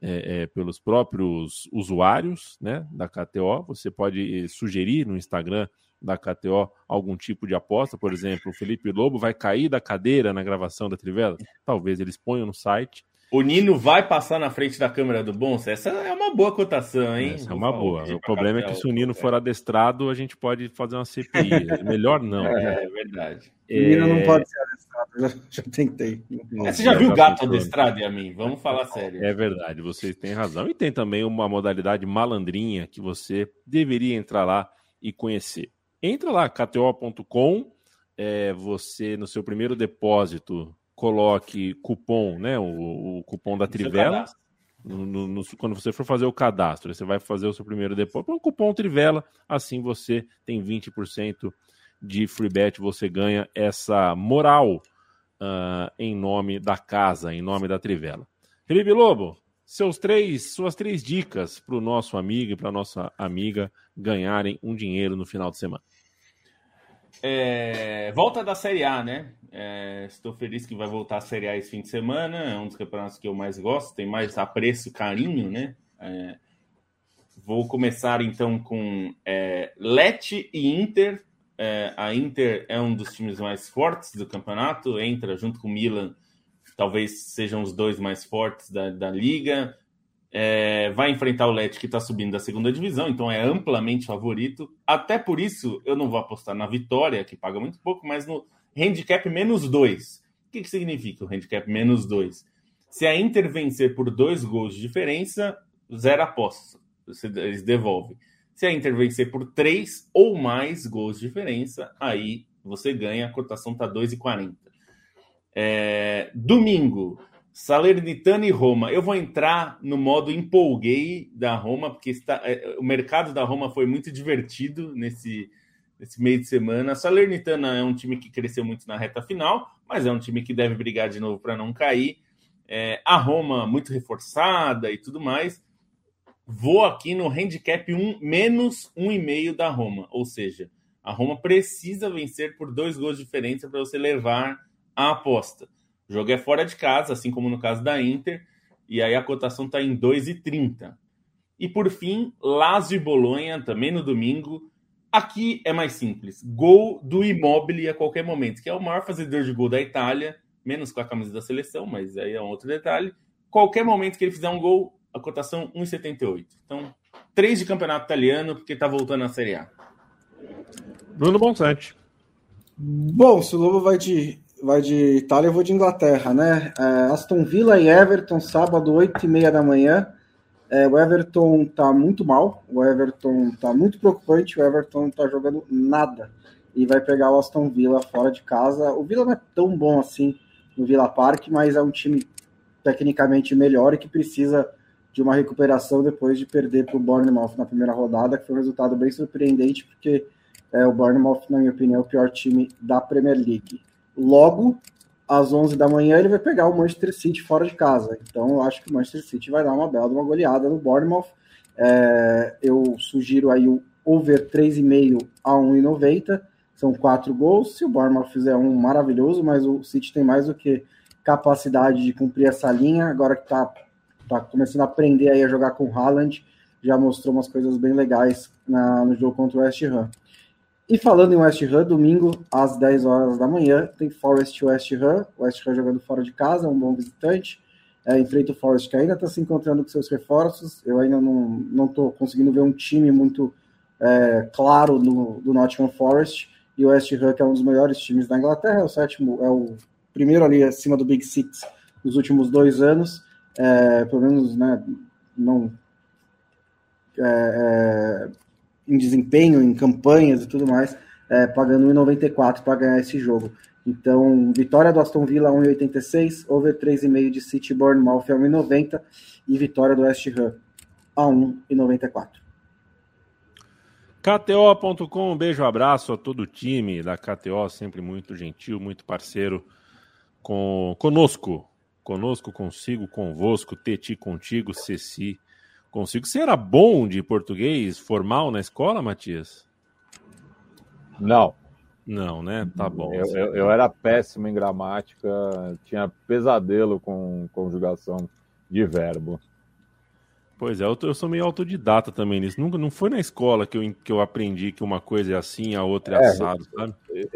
é, é, pelos próprios usuários né, da KTO. Você pode eh, sugerir no Instagram da KTO algum tipo de aposta. Por exemplo, o Felipe Lobo vai cair da cadeira na gravação da Trivela? Talvez eles ponham no site O Nino vai passar na frente da câmera do Bonsa? Essa é uma boa cotação, hein? Essa é uma boa. O problema é que se o Nino for adestrado, a gente pode fazer uma CPI. É melhor não. É, é verdade. O Nino não pode ser adestrado, já, já tentei. É, você já viu o gato adestrado, a mim? Vamos falar sério. É verdade, vocês têm razão. E tem também uma modalidade malandrinha que você deveria entrar lá e conhecer. Entra lá, kto.com, é, você no seu primeiro depósito coloque cupom, né? O, o cupom da Trivela. No, no, no, quando você for fazer o cadastro, você vai fazer o seu primeiro depósito, um cupom Trivela, assim você tem 20% de free bet, você ganha essa moral uh, em nome da casa, em nome da Trivela. Felipe Lobo, seus três, suas três dicas para o nosso amigo e para nossa amiga ganharem um dinheiro no final de semana. É, volta da Série A, né? É, estou feliz que vai voltar a Série A esse fim de semana. É um dos campeonatos que eu mais gosto, tem mais apreço carinho, né? É, vou começar então com é, Leti e Inter. É, a Inter é um dos times mais fortes do campeonato, entra junto com o Milan, talvez sejam os dois mais fortes da, da liga. É, vai enfrentar o Lecce que está subindo da segunda divisão, então é amplamente favorito. Até por isso eu não vou apostar na vitória, que paga muito pouco, mas no handicap menos dois. O que, que significa o handicap menos dois? Se a Inter vencer por dois gols de diferença, zero aposta. Eles devolvem. Se a Inter vencer por três ou mais gols de diferença, aí você ganha, a cotação está 2,40. É, domingo, Salernitana e Roma. Eu vou entrar no modo empolguei da Roma, porque está, é, o mercado da Roma foi muito divertido nesse, nesse meio de semana. A Salernitana é um time que cresceu muito na reta final, mas é um time que deve brigar de novo para não cair. É, a Roma muito reforçada e tudo mais. Vou aqui no handicap 1, menos 1,5 da Roma. Ou seja, a Roma precisa vencer por dois gols de diferença para você levar a aposta. O jogo é fora de casa, assim como no caso da Inter, e aí a cotação está em 2,30. E por fim, Lazio e Bolonha, também no domingo. Aqui é mais simples. Gol do Immobile a qualquer momento, que é o maior fazedor de gol da Itália, menos com a camisa da seleção, mas aí é um outro detalhe. Qualquer momento que ele fizer um gol, a cotação 1,78. Então, três de campeonato italiano, porque está voltando à Série A. Bruno Bonsante. Bom, se o Lobo vai de vai de Itália, eu vou de Inglaterra, né? É, Aston Villa e Everton, sábado, 8 e meia da manhã. É, o Everton tá muito mal, o Everton tá muito preocupante, o Everton tá jogando nada. E vai pegar o Aston Villa fora de casa. O Villa não é tão bom assim no Villa Park, mas é um time tecnicamente melhor e que precisa de uma recuperação depois de perder para o Bournemouth na primeira rodada, que foi um resultado bem surpreendente, porque é, o Bournemouth, na minha opinião, é o pior time da Premier League. Logo, às 11 da manhã, ele vai pegar o Manchester City fora de casa. Então, eu acho que o Manchester City vai dar uma bela uma goleada no Bournemouth. É, eu sugiro aí o over 3,5 a 1,90. São quatro gols. Se o Bournemouth fizer um, maravilhoso, mas o City tem mais do que capacidade de cumprir essa linha. Agora que está tá começando a aprender aí a jogar com o Haaland, já mostrou umas coisas bem legais na, no jogo contra o West Ham. E falando em West Ham, domingo às 10 horas da manhã, tem Forest West Ham. West Ham jogando fora de casa, um bom visitante. É, enfrenta o Forest que ainda está se encontrando com seus reforços. Eu ainda não estou conseguindo ver um time muito é, claro no, do Nottingham Forest. E o West Ham, que é um dos melhores times da Inglaterra, é o sétimo, é o primeiro ali acima do Big Six nos últimos dois anos. É, pelo menos, né, não. É, é em desempenho, em campanhas e tudo mais, é, pagando 1,94 para ganhar esse jogo. Então, vitória do Aston Villa 1,86, over 3,5 de City Bournemouth a 1,90 e vitória do West Ham a 1,94. KTO.com, um beijo, abraço a todo o time da KTO, sempre muito gentil, muito parceiro com conosco, conosco, consigo, convosco, Teti contigo, Ceci consigo. Você era bom de português formal na escola, Matias? Não. Não, né? Tá bom. Eu, eu, eu, era péssimo em gramática, tinha pesadelo com conjugação de verbo. Pois é, eu, eu sou meio autodidata também nisso. Nunca, não foi na escola que eu, que eu aprendi que uma coisa é assim, a outra é, é assado, sabe?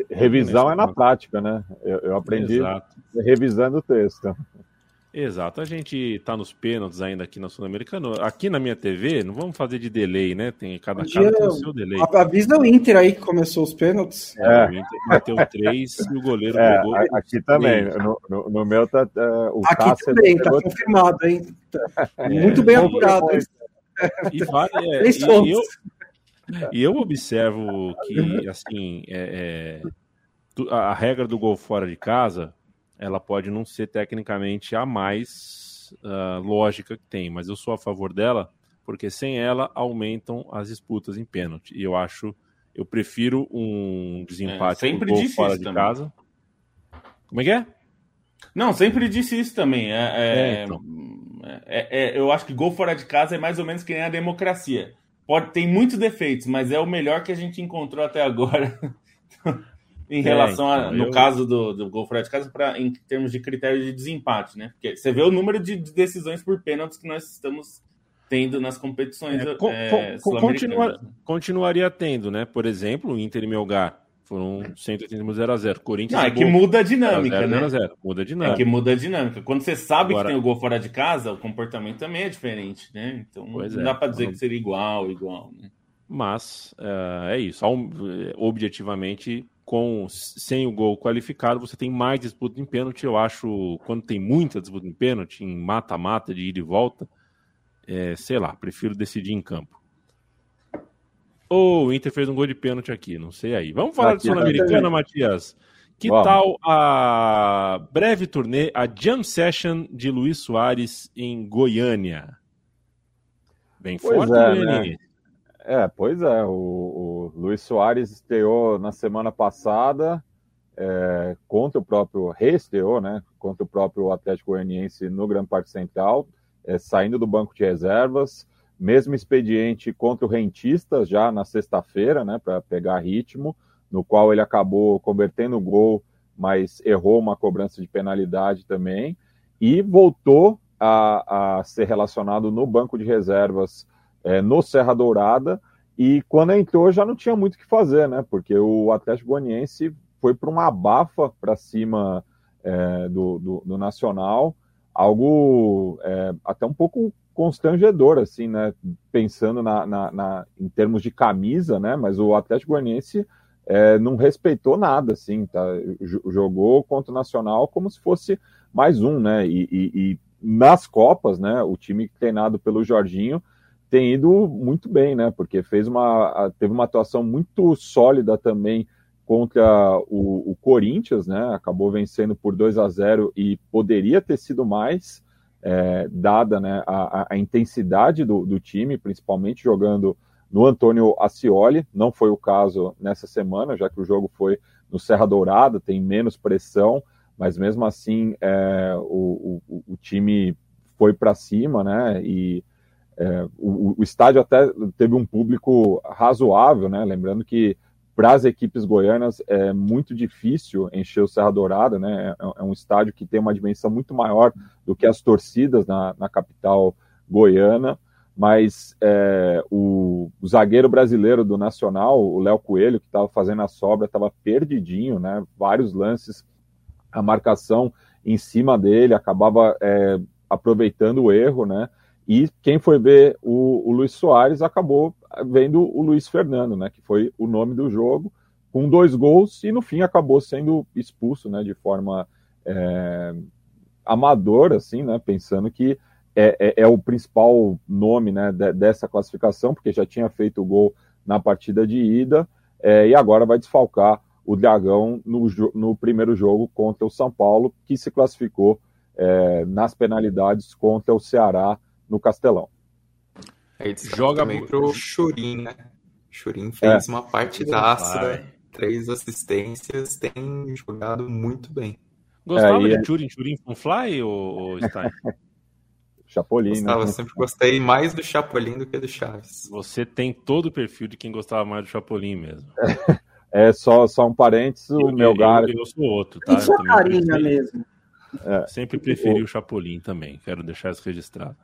Revisão é na prática, né? Eu, eu aprendi Exato. revisando o texto. Exato, a gente está nos pênaltis ainda aqui na Sul-Americana. Aqui na minha TV, não vamos fazer de delay, né? Tem cada casa tem o seu delay. Avisa o Inter aí que começou os pênaltis. É, o Inter bateu três e o goleiro É, pegou. aqui também. No, no- no meu tá. tá- o Aqui Cássio também, tá pegou- confirmado, hein? Tá Muito bem É, apurado. E, vale, é, Três e- e pontos. eu, e eu observo que, assim, é, é, a regra do gol fora de casa, ela pode não ser tecnicamente a mais ah, lógica que tem, mas eu sou a favor dela, porque sem ela aumentam as disputas em pênalti. E eu acho, eu prefiro um desempate É, sempre por gol disse fora de também. casa. Como é que é? Não, sempre disse isso também. É, é- É, então. é- é- eu acho que gol fora de casa é mais ou menos que nem a democracia. Pode, tem muitos defeitos, mas é o melhor que a gente encontrou até agora. em relação a, então, no eu- caso do, do gol fora de casa, pra, em termos de critério de desempate, né? Porque você vê o número de de decisões por pênaltis que nós estamos tendo nas competições É, con- é, con- sul-americanas. continua- continuaria tendo, né? Por exemplo, o Inter e Melgar foram 180 0 a 0 Corinthians Não, é que Boca, muda a 0 a 0, dinâmica, né? 0 a 0. Muda a É dinâmica. que muda a dinâmica. Quando você sabe Agora- que tem o gol fora de casa, o comportamento também é diferente, né? Então Pois não é. dá pra dizer que seria igual, igual, né? Mas é, é isso. É, Objetivamente, com sem o gol qualificado, você tem mais disputa em pênalti. Eu acho, quando tem muita disputa em pênalti, em mata-mata, de ida e volta, é, sei lá, prefiro decidir em campo. Ou o Inter fez um gol de pênalti aqui, não sei aí. Vamos falar de Aqui, Sul-Americana, Matias? Que Vamos. tal a breve turnê, a Jam Session de Luiz Soares em Goiânia? Bem Pois forte, é, né? É, pois é. O, o Luiz Soares estreou na semana passada é, contra o próprio reestreou, né? Contra o próprio Atlético Goianiense no Gran Parque Central, é, saindo do banco de reservas. Mesmo expediente contra o Rentistas já na sexta-feira, né? Para pegar ritmo, no qual ele acabou convertendo o gol, mas errou uma cobrança de penalidade também e voltou a, a ser relacionado no banco de reservas é, no Serra Dourada. E quando entrou já não tinha muito o que fazer, né? Porque o Atlético Goianiense foi para uma abafa para cima é, do, do, do Nacional, algo é, até um pouco constrangedor, assim, né? Pensando na, na, na- em termos de camisa, né? Mas o Atlético Goianiense é, não respeitou nada, assim, tá? Jogou contra o Nacional como se fosse mais um, né? E, e- e nas Copas, né? O time treinado pelo Jorginho tem ido muito bem, né? Porque fez uma, teve uma atuação muito sólida também contra o, o Corinthians, né? Acabou vencendo por 2 a 0 e poderia ter sido mais, é, dada né, a, a- intensidade do, do time, principalmente jogando no Antônio Ascioli. Não foi o caso nessa semana, já que o jogo foi no Serra Dourada, tem menos pressão, mas mesmo assim é, o, o- o time foi para cima, né? E é, o, o estádio até teve um público razoável, né? Lembrando que para as equipes goianas é muito difícil encher o Serra Dourada, né? É, é um estádio que tem uma dimensão muito maior do que as torcidas na, na capital goiana. Mas é, o, o zagueiro brasileiro do Nacional, o Léo Coelho, que estava fazendo a sobra, estava perdidinho, né? Vários lances, a marcação em cima dele, acabava é, aproveitando o erro, né? E quem foi ver o, o Luiz Soares acabou vendo o Luiz Fernando, né? Que foi o nome do jogo, com dois gols e no fim acabou sendo expulso, né? De forma é, amadora, assim, né? Pensando que é, é, é o principal nome, né? de- dessa classificação, porque já tinha feito o gol na partida de ida é, e agora vai desfalcar o Dragão no, no primeiro jogo contra o São Paulo, que se classificou é, nas penalidades contra o Ceará no Castelão. Aí Joga também bu- pro Churin, né? Churin fez uma partidaça, Vai. três assistências, tem jogado muito bem. Gostava É, de Turing, Turing com Fly ou, ou Stein? Chapolin, Gostava, né? sempre gostei mais do Chapolin do que do Chaves. Você tem todo o perfil de quem gostava mais do Chapolin mesmo. É só, só um parênteses, o Melgar, Eu, eu sou outro, tá? Sua também carinha preferi- mesmo. Sempre preferi o Chapolin também. Quero deixar isso registrado.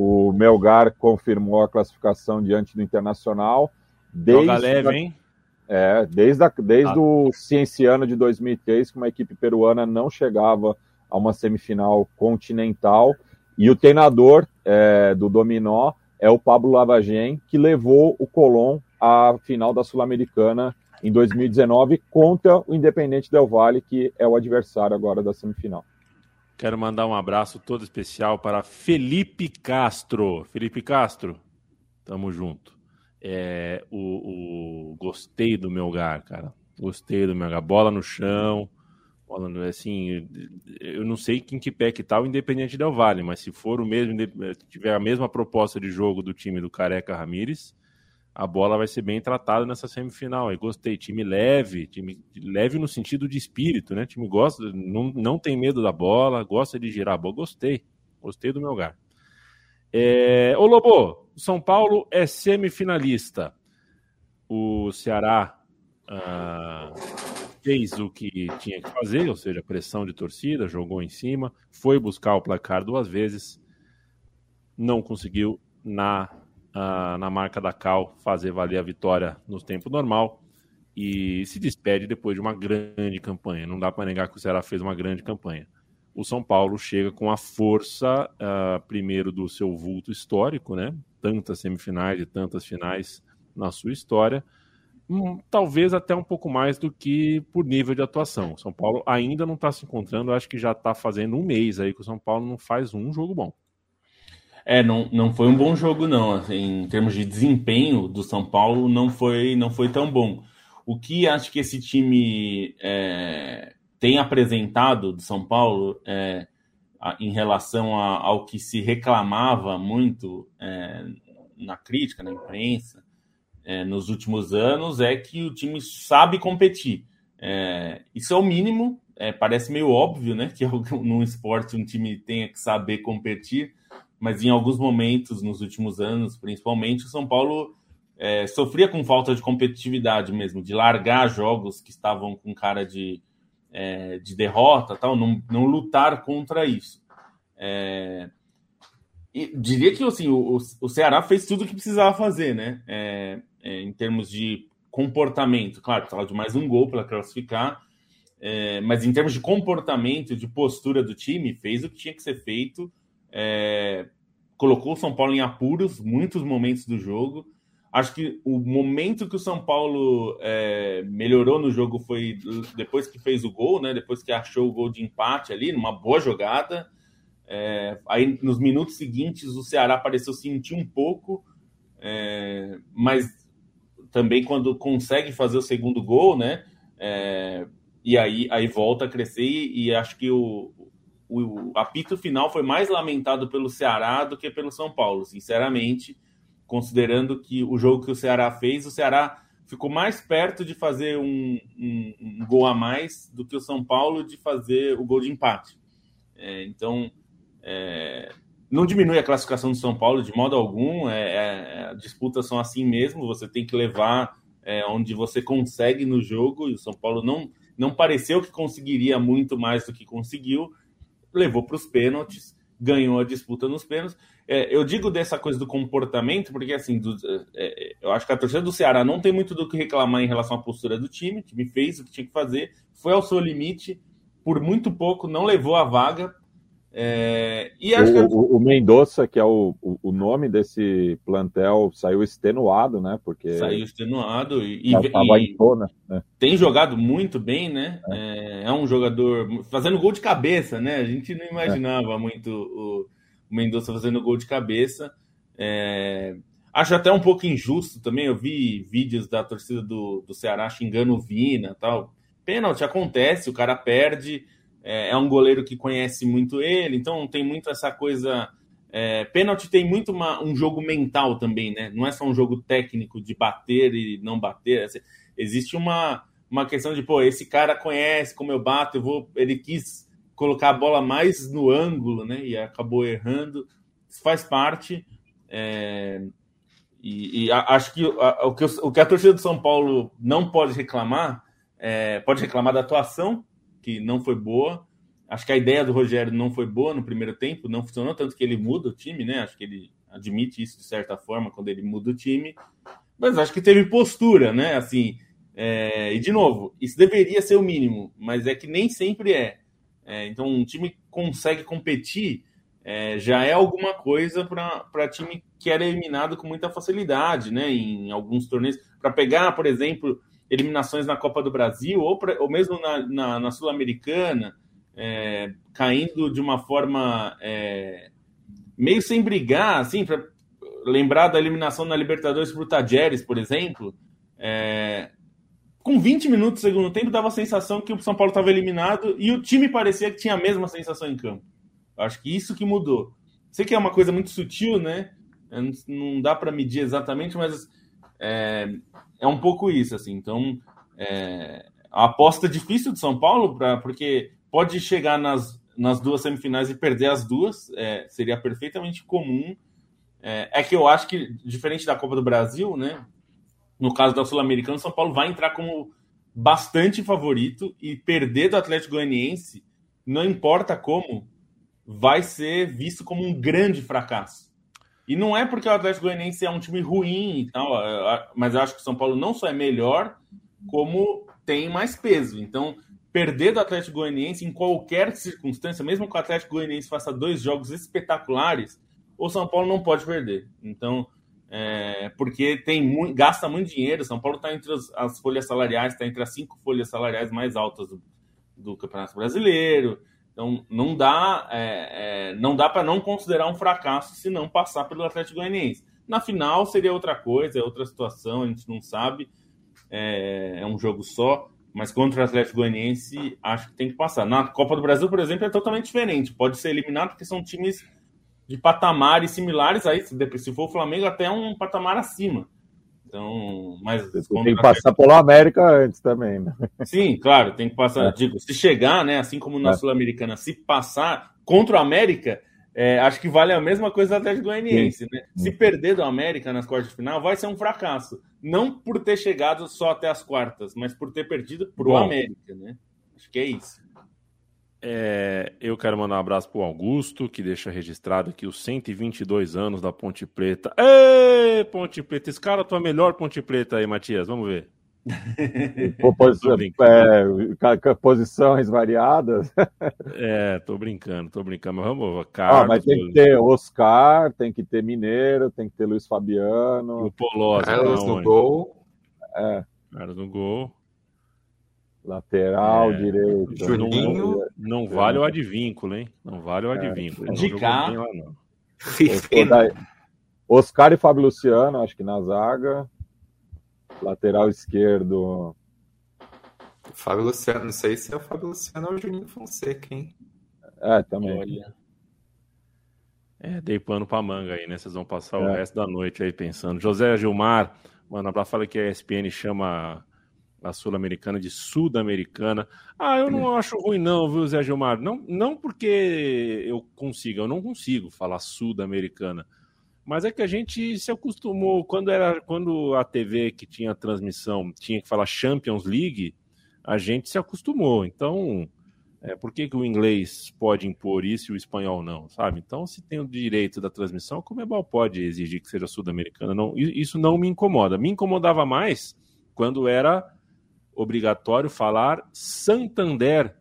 O Melgar confirmou a classificação diante do Internacional. Desde Joga leve, hein? É, desde, a- desde Ah. o Cienciano de 2003, que uma equipe peruana não chegava a uma semifinal continental. E o treinador é, do Dominó é o Pablo Lavagem, que levou o Colón à final da Sul-Americana em 2019 contra o Independente Del Valle, que é o adversário agora da semifinal. Quero mandar um abraço todo especial para Felipe Castro. Felipe Castro, tamo junto. É, o, o, gostei do meu lugar, cara. Gostei do meu lugar. Bola no chão. Bola no, assim, eu não sei em que pé que tá o Independente Del Valle, mas se for o mesmo, tiver a mesma proposta de jogo do time do Careca Ramírez, a bola vai ser bem tratada nessa semifinal. Eu gostei, time leve, time leve no sentido de espírito, né? Time gosta, não, não tem medo da bola, gosta de girar a bola. Gostei, gostei do meu lugar. É... Ô Lobo, o São Paulo é semifinalista. O Ceará ah, fez o que tinha que fazer, ou seja, pressão de torcida, jogou em cima, foi buscar o placar duas vezes, não conseguiu na uh, na marca da Cal fazer valer a vitória no tempo normal e se despede depois de uma grande campanha. Não dá para negar que o Ceará fez uma grande campanha. O São Paulo chega com a força, uh, primeiro, do seu vulto histórico, né? Tantas semifinais e tantas finais na sua história. Hum, talvez até um pouco mais do que por nível de atuação. O São Paulo ainda não está se encontrando, acho que já está fazendo um mês aí que o São Paulo não faz um jogo bom. É, não, não foi um bom jogo, não. Assim, em termos de desempenho do São Paulo, não foi, não foi tão bom. O que acho que esse time é, tem apresentado do São Paulo é, a, em relação a, ao que se reclamava muito é, na crítica, na imprensa, é, nos últimos anos, é que o time sabe competir. É, isso é o mínimo, é, parece meio óbvio, né? Que num esporte um time tenha que saber competir, mas em alguns momentos, nos últimos anos, principalmente, o São Paulo é, sofria com falta de competitividade mesmo, de largar jogos que estavam com cara de, é, de derrota, tal, não, não lutar contra isso. É, diria que assim, o, o Ceará fez tudo o que precisava fazer, né? É, é, em termos de comportamento, claro, precisava de mais um gol para classificar, é, mas em termos de comportamento, de postura do time, fez o que tinha que ser feito é, colocou o São Paulo em apuros muitos momentos do jogo. Acho que o momento que o São Paulo é, melhorou no jogo foi depois que fez o gol, né? Depois que achou o gol de empate ali, numa boa jogada. É, aí nos minutos seguintes o Ceará pareceu sentir um pouco, é, mas também quando consegue fazer o segundo gol, né? É, e aí, aí volta a crescer e, e acho que o, o apito final foi mais lamentado pelo Ceará do que pelo São Paulo, sinceramente, considerando que o jogo que o Ceará fez, o Ceará ficou mais perto de fazer um, um, um gol a mais do que o São Paulo de fazer o gol de empate. É, então, é, não diminui a classificação do São Paulo de modo algum, é, é, disputas são assim mesmo, você tem que levar é, onde você consegue no jogo, e o São Paulo não, não pareceu que conseguiria muito mais do que conseguiu, levou para os pênaltis, ganhou a disputa nos pênaltis. É, eu digo dessa coisa do comportamento, porque assim, do, é, é, eu acho que a torcida do Ceará não tem muito do que reclamar em relação à postura do time. O time fez o que tinha que fazer, foi ao seu limite, por muito pouco não levou a vaga, é, e o, que... o, o Mendonça, que é o, o, nome desse plantel, saiu extenuado, né? Porque saiu extenuado e, e, em tona, né? tem jogado muito bem, né? É. é. um jogador fazendo gol de cabeça, né? A gente não imaginava é. muito o, o Mendonça fazendo gol de cabeça. É, acho até um pouco injusto também. Eu vi vídeos da torcida do, do Ceará xingando o Vina tal. Pênalti acontece, o cara perde é, é um goleiro que conhece muito ele, então tem muito essa coisa. É, pênalti tem muito uma, um jogo mental também, né? Não é só um jogo técnico de bater e não bater. Existe uma, uma questão de, pô, esse cara conhece como eu bato, eu vou. Ele quis colocar a bola mais no ângulo, né? E acabou errando. Isso faz parte. É, e, e, acho que, o que o que a torcida do São Paulo não pode reclamar, é, pode reclamar da atuação, que não foi boa. Acho que a ideia do Rogério não foi boa no primeiro tempo, não funcionou, tanto que ele muda o time, né? Acho que ele admite isso de certa forma quando ele muda o time. Mas acho que teve postura, né? Assim, é... e de novo, isso deveria ser o mínimo, mas é que nem sempre é. É, então, um time consegue competir é, já é alguma coisa para time que era eliminado com muita facilidade, né? Em alguns torneios. Para pegar, por exemplo, eliminações na Copa do Brasil ou, pra, ou mesmo na, na, na Sul-Americana, é, caindo de uma forma é, meio sem brigar, assim, para lembrar da eliminação na Libertadores para o Tajeres, por exemplo. É, com 20 minutos do segundo tempo, dava a sensação que o São Paulo estava eliminado e o time parecia que tinha a mesma sensação em campo. Acho que isso que mudou. Sei que é uma coisa muito sutil, né? Não dá para medir exatamente, mas é, é, um pouco isso, assim. Então, é, a aposta difícil de São Paulo, pra, porque pode chegar nas, nas duas semifinais e perder as duas, é, seria perfeitamente comum. É, é, que eu acho que, diferente da Copa do Brasil, né? No caso da Sul-Americana, São Paulo vai entrar como bastante favorito e perder do Atlético Goianiense, não importa como, vai ser visto como um grande fracasso. E não é porque o Atlético Goianiense é um time ruim e tal, mas eu acho que o São Paulo não só é melhor, como tem mais peso. Então, perder do Atlético Goianiense em qualquer circunstância, mesmo que o Atlético Goianiense faça dois jogos espetaculares, o São Paulo não pode perder. Então, é, porque tem muito, gasta muito dinheiro. São Paulo está entre as, as, folhas salariais, está entre as cinco folhas salariais mais altas do, do Campeonato Brasileiro. Então não dá, é, é, não dá para não considerar um fracasso se não passar pelo Atlético Goianiense. Na final seria outra coisa, é outra situação, a gente não sabe. É, é um jogo só, mas contra o Atlético Goianiense acho que tem que passar. Na Copa do Brasil, por exemplo, é totalmente diferente. Pode ser eliminado porque são times de patamares similares aí, se for o Flamengo, até um patamar acima. Então, mas. Tem que passar pelo América antes também, né? Sim, claro, tem que passar. É. Digo, se chegar, né? Assim como na é. Sul-Americana, se passar contra o América, é, acho que vale a mesma coisa do Atlético Goianiense, né? Se perder do América nas quartas de final, vai ser um fracasso. Não por ter chegado só até as quartas, mas por ter perdido pro Bom. América, né? Acho que é isso. É, eu quero mandar um abraço pro Augusto, que deixa registrado aqui os 122 anos da Ponte Preta. Ê, Ponte Preta, esse cara é a tua melhor Ponte Preta aí, Matias, vamos ver. é, posições variadas. É, tô brincando, tô brincando. Mas vamos, Carlos, ah, mas tem que ter Oscar, tem que ter Mineiro, tem que ter Luiz Fabiano. O Polosa, Carlos no gol. É. Carlos no gol. Lateral é, direito. Juninho. Não, não, vale o advínculo, hein? Não vale o é. advínculo. É. De cá. Oscar e Fábio Luciano, acho que na zaga. Lateral esquerdo. Fábio Luciano, não sei se é o Fábio Luciano ou o Juninho Fonseca, hein? É, também. Olha. É, dei pano pra manga aí, né? Vocês vão passar é. o resto da noite aí pensando. José Gilmar, mano, pra falar que a ESPN chama a Sul-Americana de Sud-Americana. Ah, eu não acho ruim, não, viu, Zé Gilmar? Não, não porque eu consiga, eu não consigo falar Sud-Americana. Mas é que a gente se acostumou, quando era quando a TV que tinha transmissão tinha que falar Champions League, a gente se acostumou. Então, é, por que, que o inglês pode impor isso e o espanhol não, sabe? Então, se tem o direito da transmissão, como é bom pode exigir que seja sul-americana. Não, isso não me incomoda. Me incomodava mais quando era obrigatório falar Santander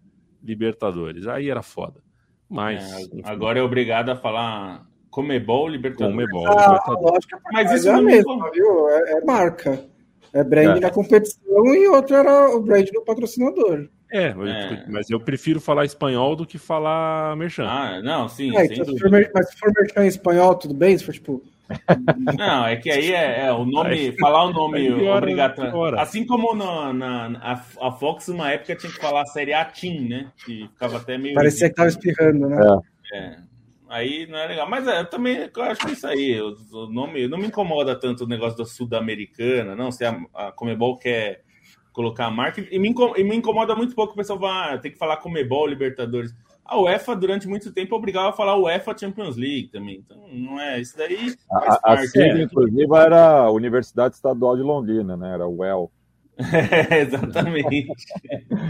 Libertadores. Aí era foda. Mas. É, agora é obrigado a falar Comebol Libertadores. Comebol, ah, Libertadores. É mas isso é a mesma, viu? É, é, marca. É brand é. na competição e outro era o brand do patrocinador. É, é, mas eu prefiro falar espanhol do que falar merchan. Ah, não, sim. É, então, se for, mas se for merchan em espanhol, tudo bem? Se for tipo não, é que aí é, é o nome, falar o nome obrigatório. Assim como na, na a, a, Fox, uma época tinha que falar a série A Team, né? Que ficava até meio. Parecia que tava espirrando, né? É. é. Aí não é legal. Mas é, eu também eu acho que isso aí. O, o nome não me incomoda tanto o negócio da Sul-Americana, não. Se a, a Comebol quer colocar a marca. E me, incomoda, e me incomoda muito pouco o pessoal falar, ah, tem que falar Comebol, Libertadores a UEFA durante muito tempo obrigava a falar UEFA Champions League também. Então, não é isso daí. A, a sigla, inclusive, era a Universidade Estadual de Londrina, né? Era o UEL. É, exatamente.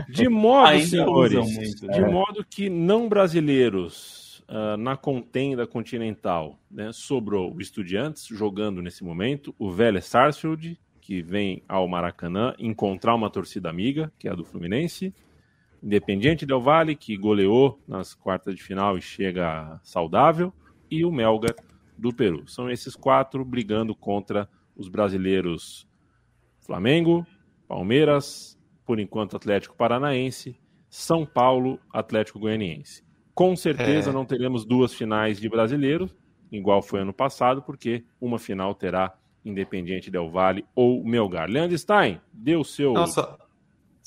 De modo, Ainda senhores, muito, de é. modo que não brasileiros uh, na contenda continental, né, sobrou o Estudiantes jogando nesse momento, o Vélez Sarsfield, que vem ao Maracanã encontrar uma torcida amiga, que é a do Fluminense, Independiente Del Valle, que goleou nas quartas de final e chega saudável, e o Melgar do Peru. São esses quatro brigando contra os brasileiros Flamengo, Palmeiras, por enquanto Atlético Paranaense, São Paulo, Atlético Goianiense. Com certeza é... não teremos duas finais de brasileiros, igual foi ano passado, porque uma final terá Independiente Del Valle ou Melgar. Leandro Stein, deu seu. Nossa,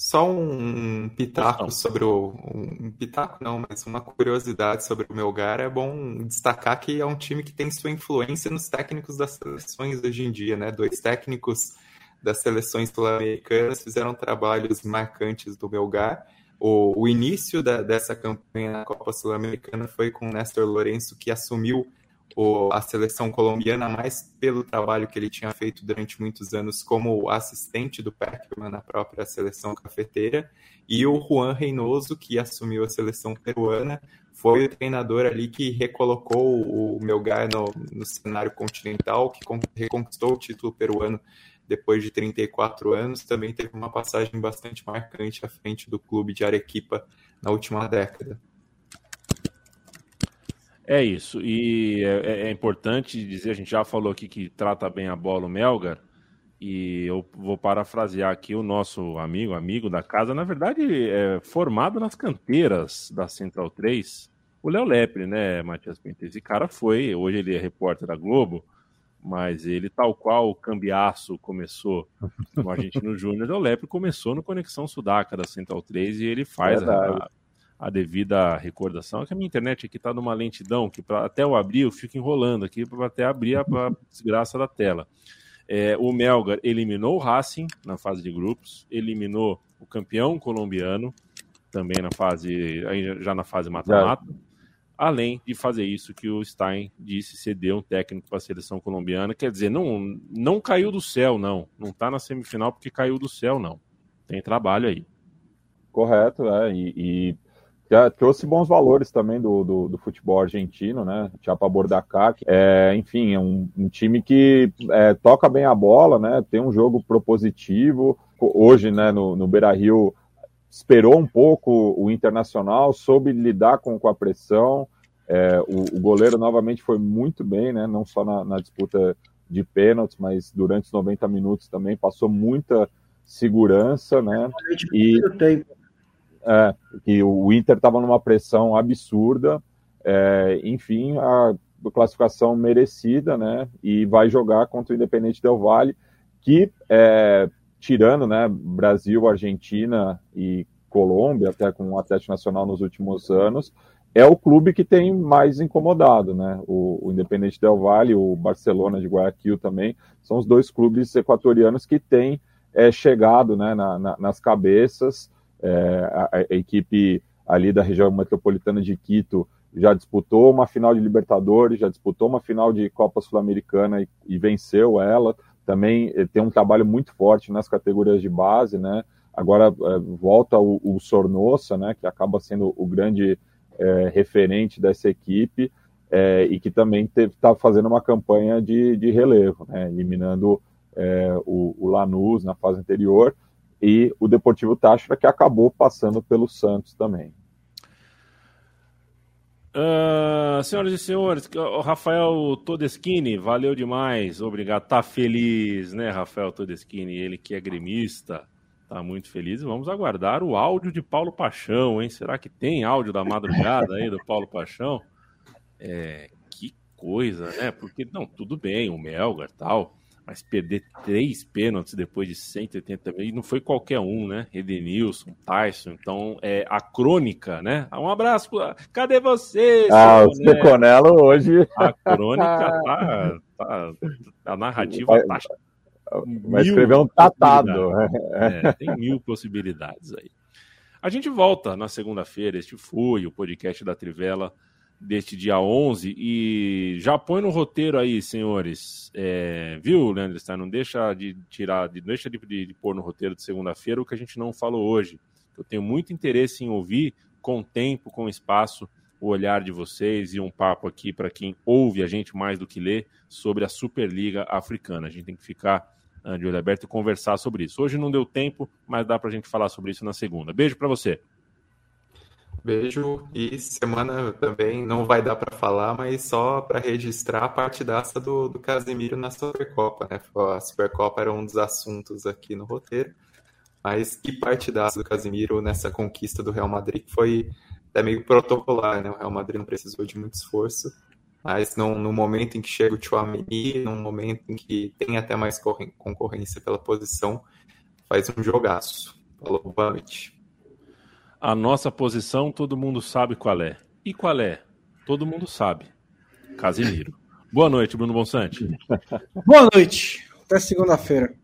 só um pitaco sobre o. Um pitaco não, mas uma curiosidade sobre o Melgar. É bom destacar que é um time que tem sua influência nos técnicos das seleções hoje em dia, né? Dois técnicos das seleções sul-americanas fizeram trabalhos marcantes do Melgar. O, o início da, dessa campanha na Copa Sul-Americana foi com o Néstor Lourenço, que assumiu a seleção colombiana mais pelo trabalho que ele tinha feito durante muitos anos como assistente do Peckerman na própria seleção cafeteira, e o Juan Reynoso, que assumiu a seleção peruana, foi o treinador ali que recolocou o Melgar no, no cenário continental, que reconquistou o título peruano depois de 34 anos, também teve uma passagem bastante marcante à frente do clube de Arequipa na última década. É isso. E é, é, importante dizer, a gente já falou aqui que trata bem a bola o Melgar, e eu vou parafrasear aqui o nosso amigo, amigo da casa, na verdade, é formado nas canteiras da Central 3, o Léo Lepre, né, Matias Pinto? Esse cara foi, hoje ele é repórter da Globo, mas ele, tal qual o Cambiaço começou no Argentino Júnior, o Lepre começou no Conexão Sudaca da Central 3 e ele faz a, a devida recordação. É que a minha internet aqui está numa lentidão que pra, até eu abrir eu fico enrolando aqui para até abrir a, a desgraça da tela. É, o Melgar eliminou o Racing na fase de grupos, eliminou o campeão colombiano também na fase, já na fase mata-mata. Além de fazer isso que o Stein disse, ceder um técnico para a seleção colombiana. Quer dizer, não, não caiu do céu, não. Não está na semifinal porque caiu do céu, não. Tem trabalho aí. Correto, é. E, e trouxe bons valores também do, do, do futebol argentino, né? Chapa Bordacar, é, enfim, é um, um time que é, toca bem a bola, né? Tem um jogo propositivo. Hoje, né, no, no Beira Rio, esperou um pouco o Internacional, soube lidar com, com a pressão. É, o, o, goleiro novamente foi muito bem, né? Não só na, na disputa de pênaltis, mas durante os 90 minutos também passou muita segurança, né? E, é, que o Inter estava numa pressão absurda, é, enfim, a classificação merecida, né? E vai jogar contra o Independente Del Valle, que é, tirando, né, Brasil, Argentina e Colômbia, até com o Atlético Nacional nos últimos anos, é o clube que tem mais incomodado, né? O, o Independente Del Valle, o Barcelona de Guayaquil também, são os dois clubes equatorianos que têm é, chegado né, na, na, nas cabeças a, a, equipe ali da região metropolitana de Quito já disputou uma final de Libertadores, já disputou uma final de Copa Sul-Americana e, e, venceu ela. Também eh, tem um trabalho muito forte nas categorias de base, né? Agora é, volta o, o Sornosa, né? Que acaba sendo o grande é, referente dessa equipe é, e que também está fazendo uma campanha de, de relevo, né? Eliminando o, o Lanús na fase anterior e o Deportivo Táchira, que acabou passando pelo Santos também. Uh, senhoras e senhores, o Rafael Todeschini, valeu demais, obrigado. Tá feliz, né, Rafael Todeschini? Ele que é gremista, tá muito feliz. Vamos aguardar o áudio de Paulo Paixão, hein? Será que tem áudio da madrugada aí do Paulo Paixão? É, que coisa, né? Porque, não, tudo bem, o Melgar tal mas perder três pênaltis depois de 180 mil, e não foi qualquer um, né? Edenilson, Tyson, então é a crônica, né? Um abraço, cadê você? Ah, o Seconello hoje. A crônica tá, tá, a narrativa vai, tá. Vai escrever um tatado. É, tem mil possibilidades aí. A gente volta na segunda-feira. Este foi o podcast da Trivela deste dia 11 e já põe no roteiro aí, senhores. É, viu, Leandro Stein? Não deixa de tirar, de, deixa de, de, de pôr no roteiro de segunda-feira o que a gente não falou hoje. Eu tenho muito interesse em ouvir com tempo, com espaço, o olhar de vocês e um papo aqui para quem ouve a gente mais do que lê sobre a Superliga Africana. A gente tem que ficar uh, de olho aberto e conversar sobre isso. Hoje não deu tempo, mas dá para a gente falar sobre isso na segunda. Beijo para você. Beijo e semana também não vai dar para falar, mas só para registrar a partidaça do, do Casemiro na Supercopa, né? A Supercopa era um dos assuntos aqui no roteiro, mas que partidaça do Casemiro nessa conquista do Real Madrid que foi até meio protocolar, né? O Real Madrid não precisou de muito esforço, mas no, no momento em que chega o Chouameni, no momento em que tem até mais concorrência pela posição, faz um jogaço. Falou, boa noite. A nossa posição todo mundo sabe qual é. E qual é? Todo mundo sabe. Casimiro. Boa noite, Bruno Bonsante. Boa noite. Até segunda-feira.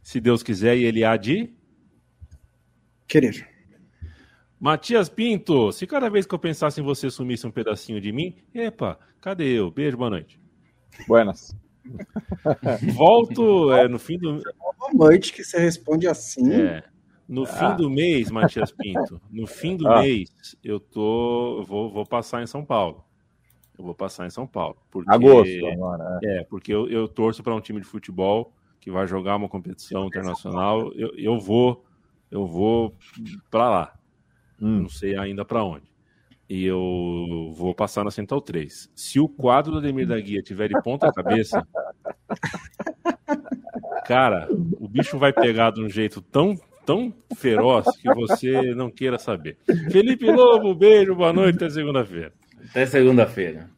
Se Deus quiser e ele há de querer. Matias Pinto, se cada vez que eu pensasse em você sumisse um pedacinho de mim, epa, cadê eu? Beijo, boa noite. Buenas. Volto é, no fim do. Boa noite, que você responde assim. É, no ah. fim do mês, Matias Pinto, no fim do ah. mês, eu tô. Eu vou, vou passar em São Paulo. Eu vou passar em São Paulo. Porque, Agosto agora. É, é porque eu, eu torço para um time de futebol que vai jogar uma competição internacional. Eu, eu vou, eu vou para lá. Hum. Não sei ainda para onde. E eu vou passar na Central 3. Se o quadro do Ademir da Guia tiver de ponta cabeça, cara, o bicho vai pegar de um jeito tão tão feroz que você não queira saber. Felipe Lobo, beijo, boa noite, até segunda-feira. Até segunda-feira.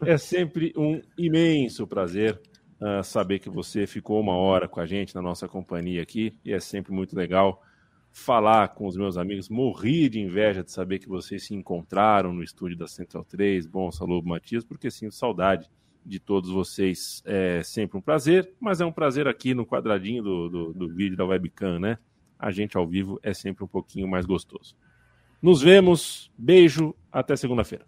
É sempre um imenso prazer uh, saber que você ficou uma hora com a gente na nossa companhia aqui e é sempre muito legal falar com os meus amigos. Morri de inveja de saber que vocês se encontraram no estúdio da Central 3. Bom, Lobo Matias, porque sinto saudade de todos vocês. É sempre um prazer, mas é um prazer aqui no quadradinho do, do, do vídeo da webcam, né? A gente ao vivo é sempre um pouquinho mais gostoso. Nos vemos, beijo, até segunda-feira.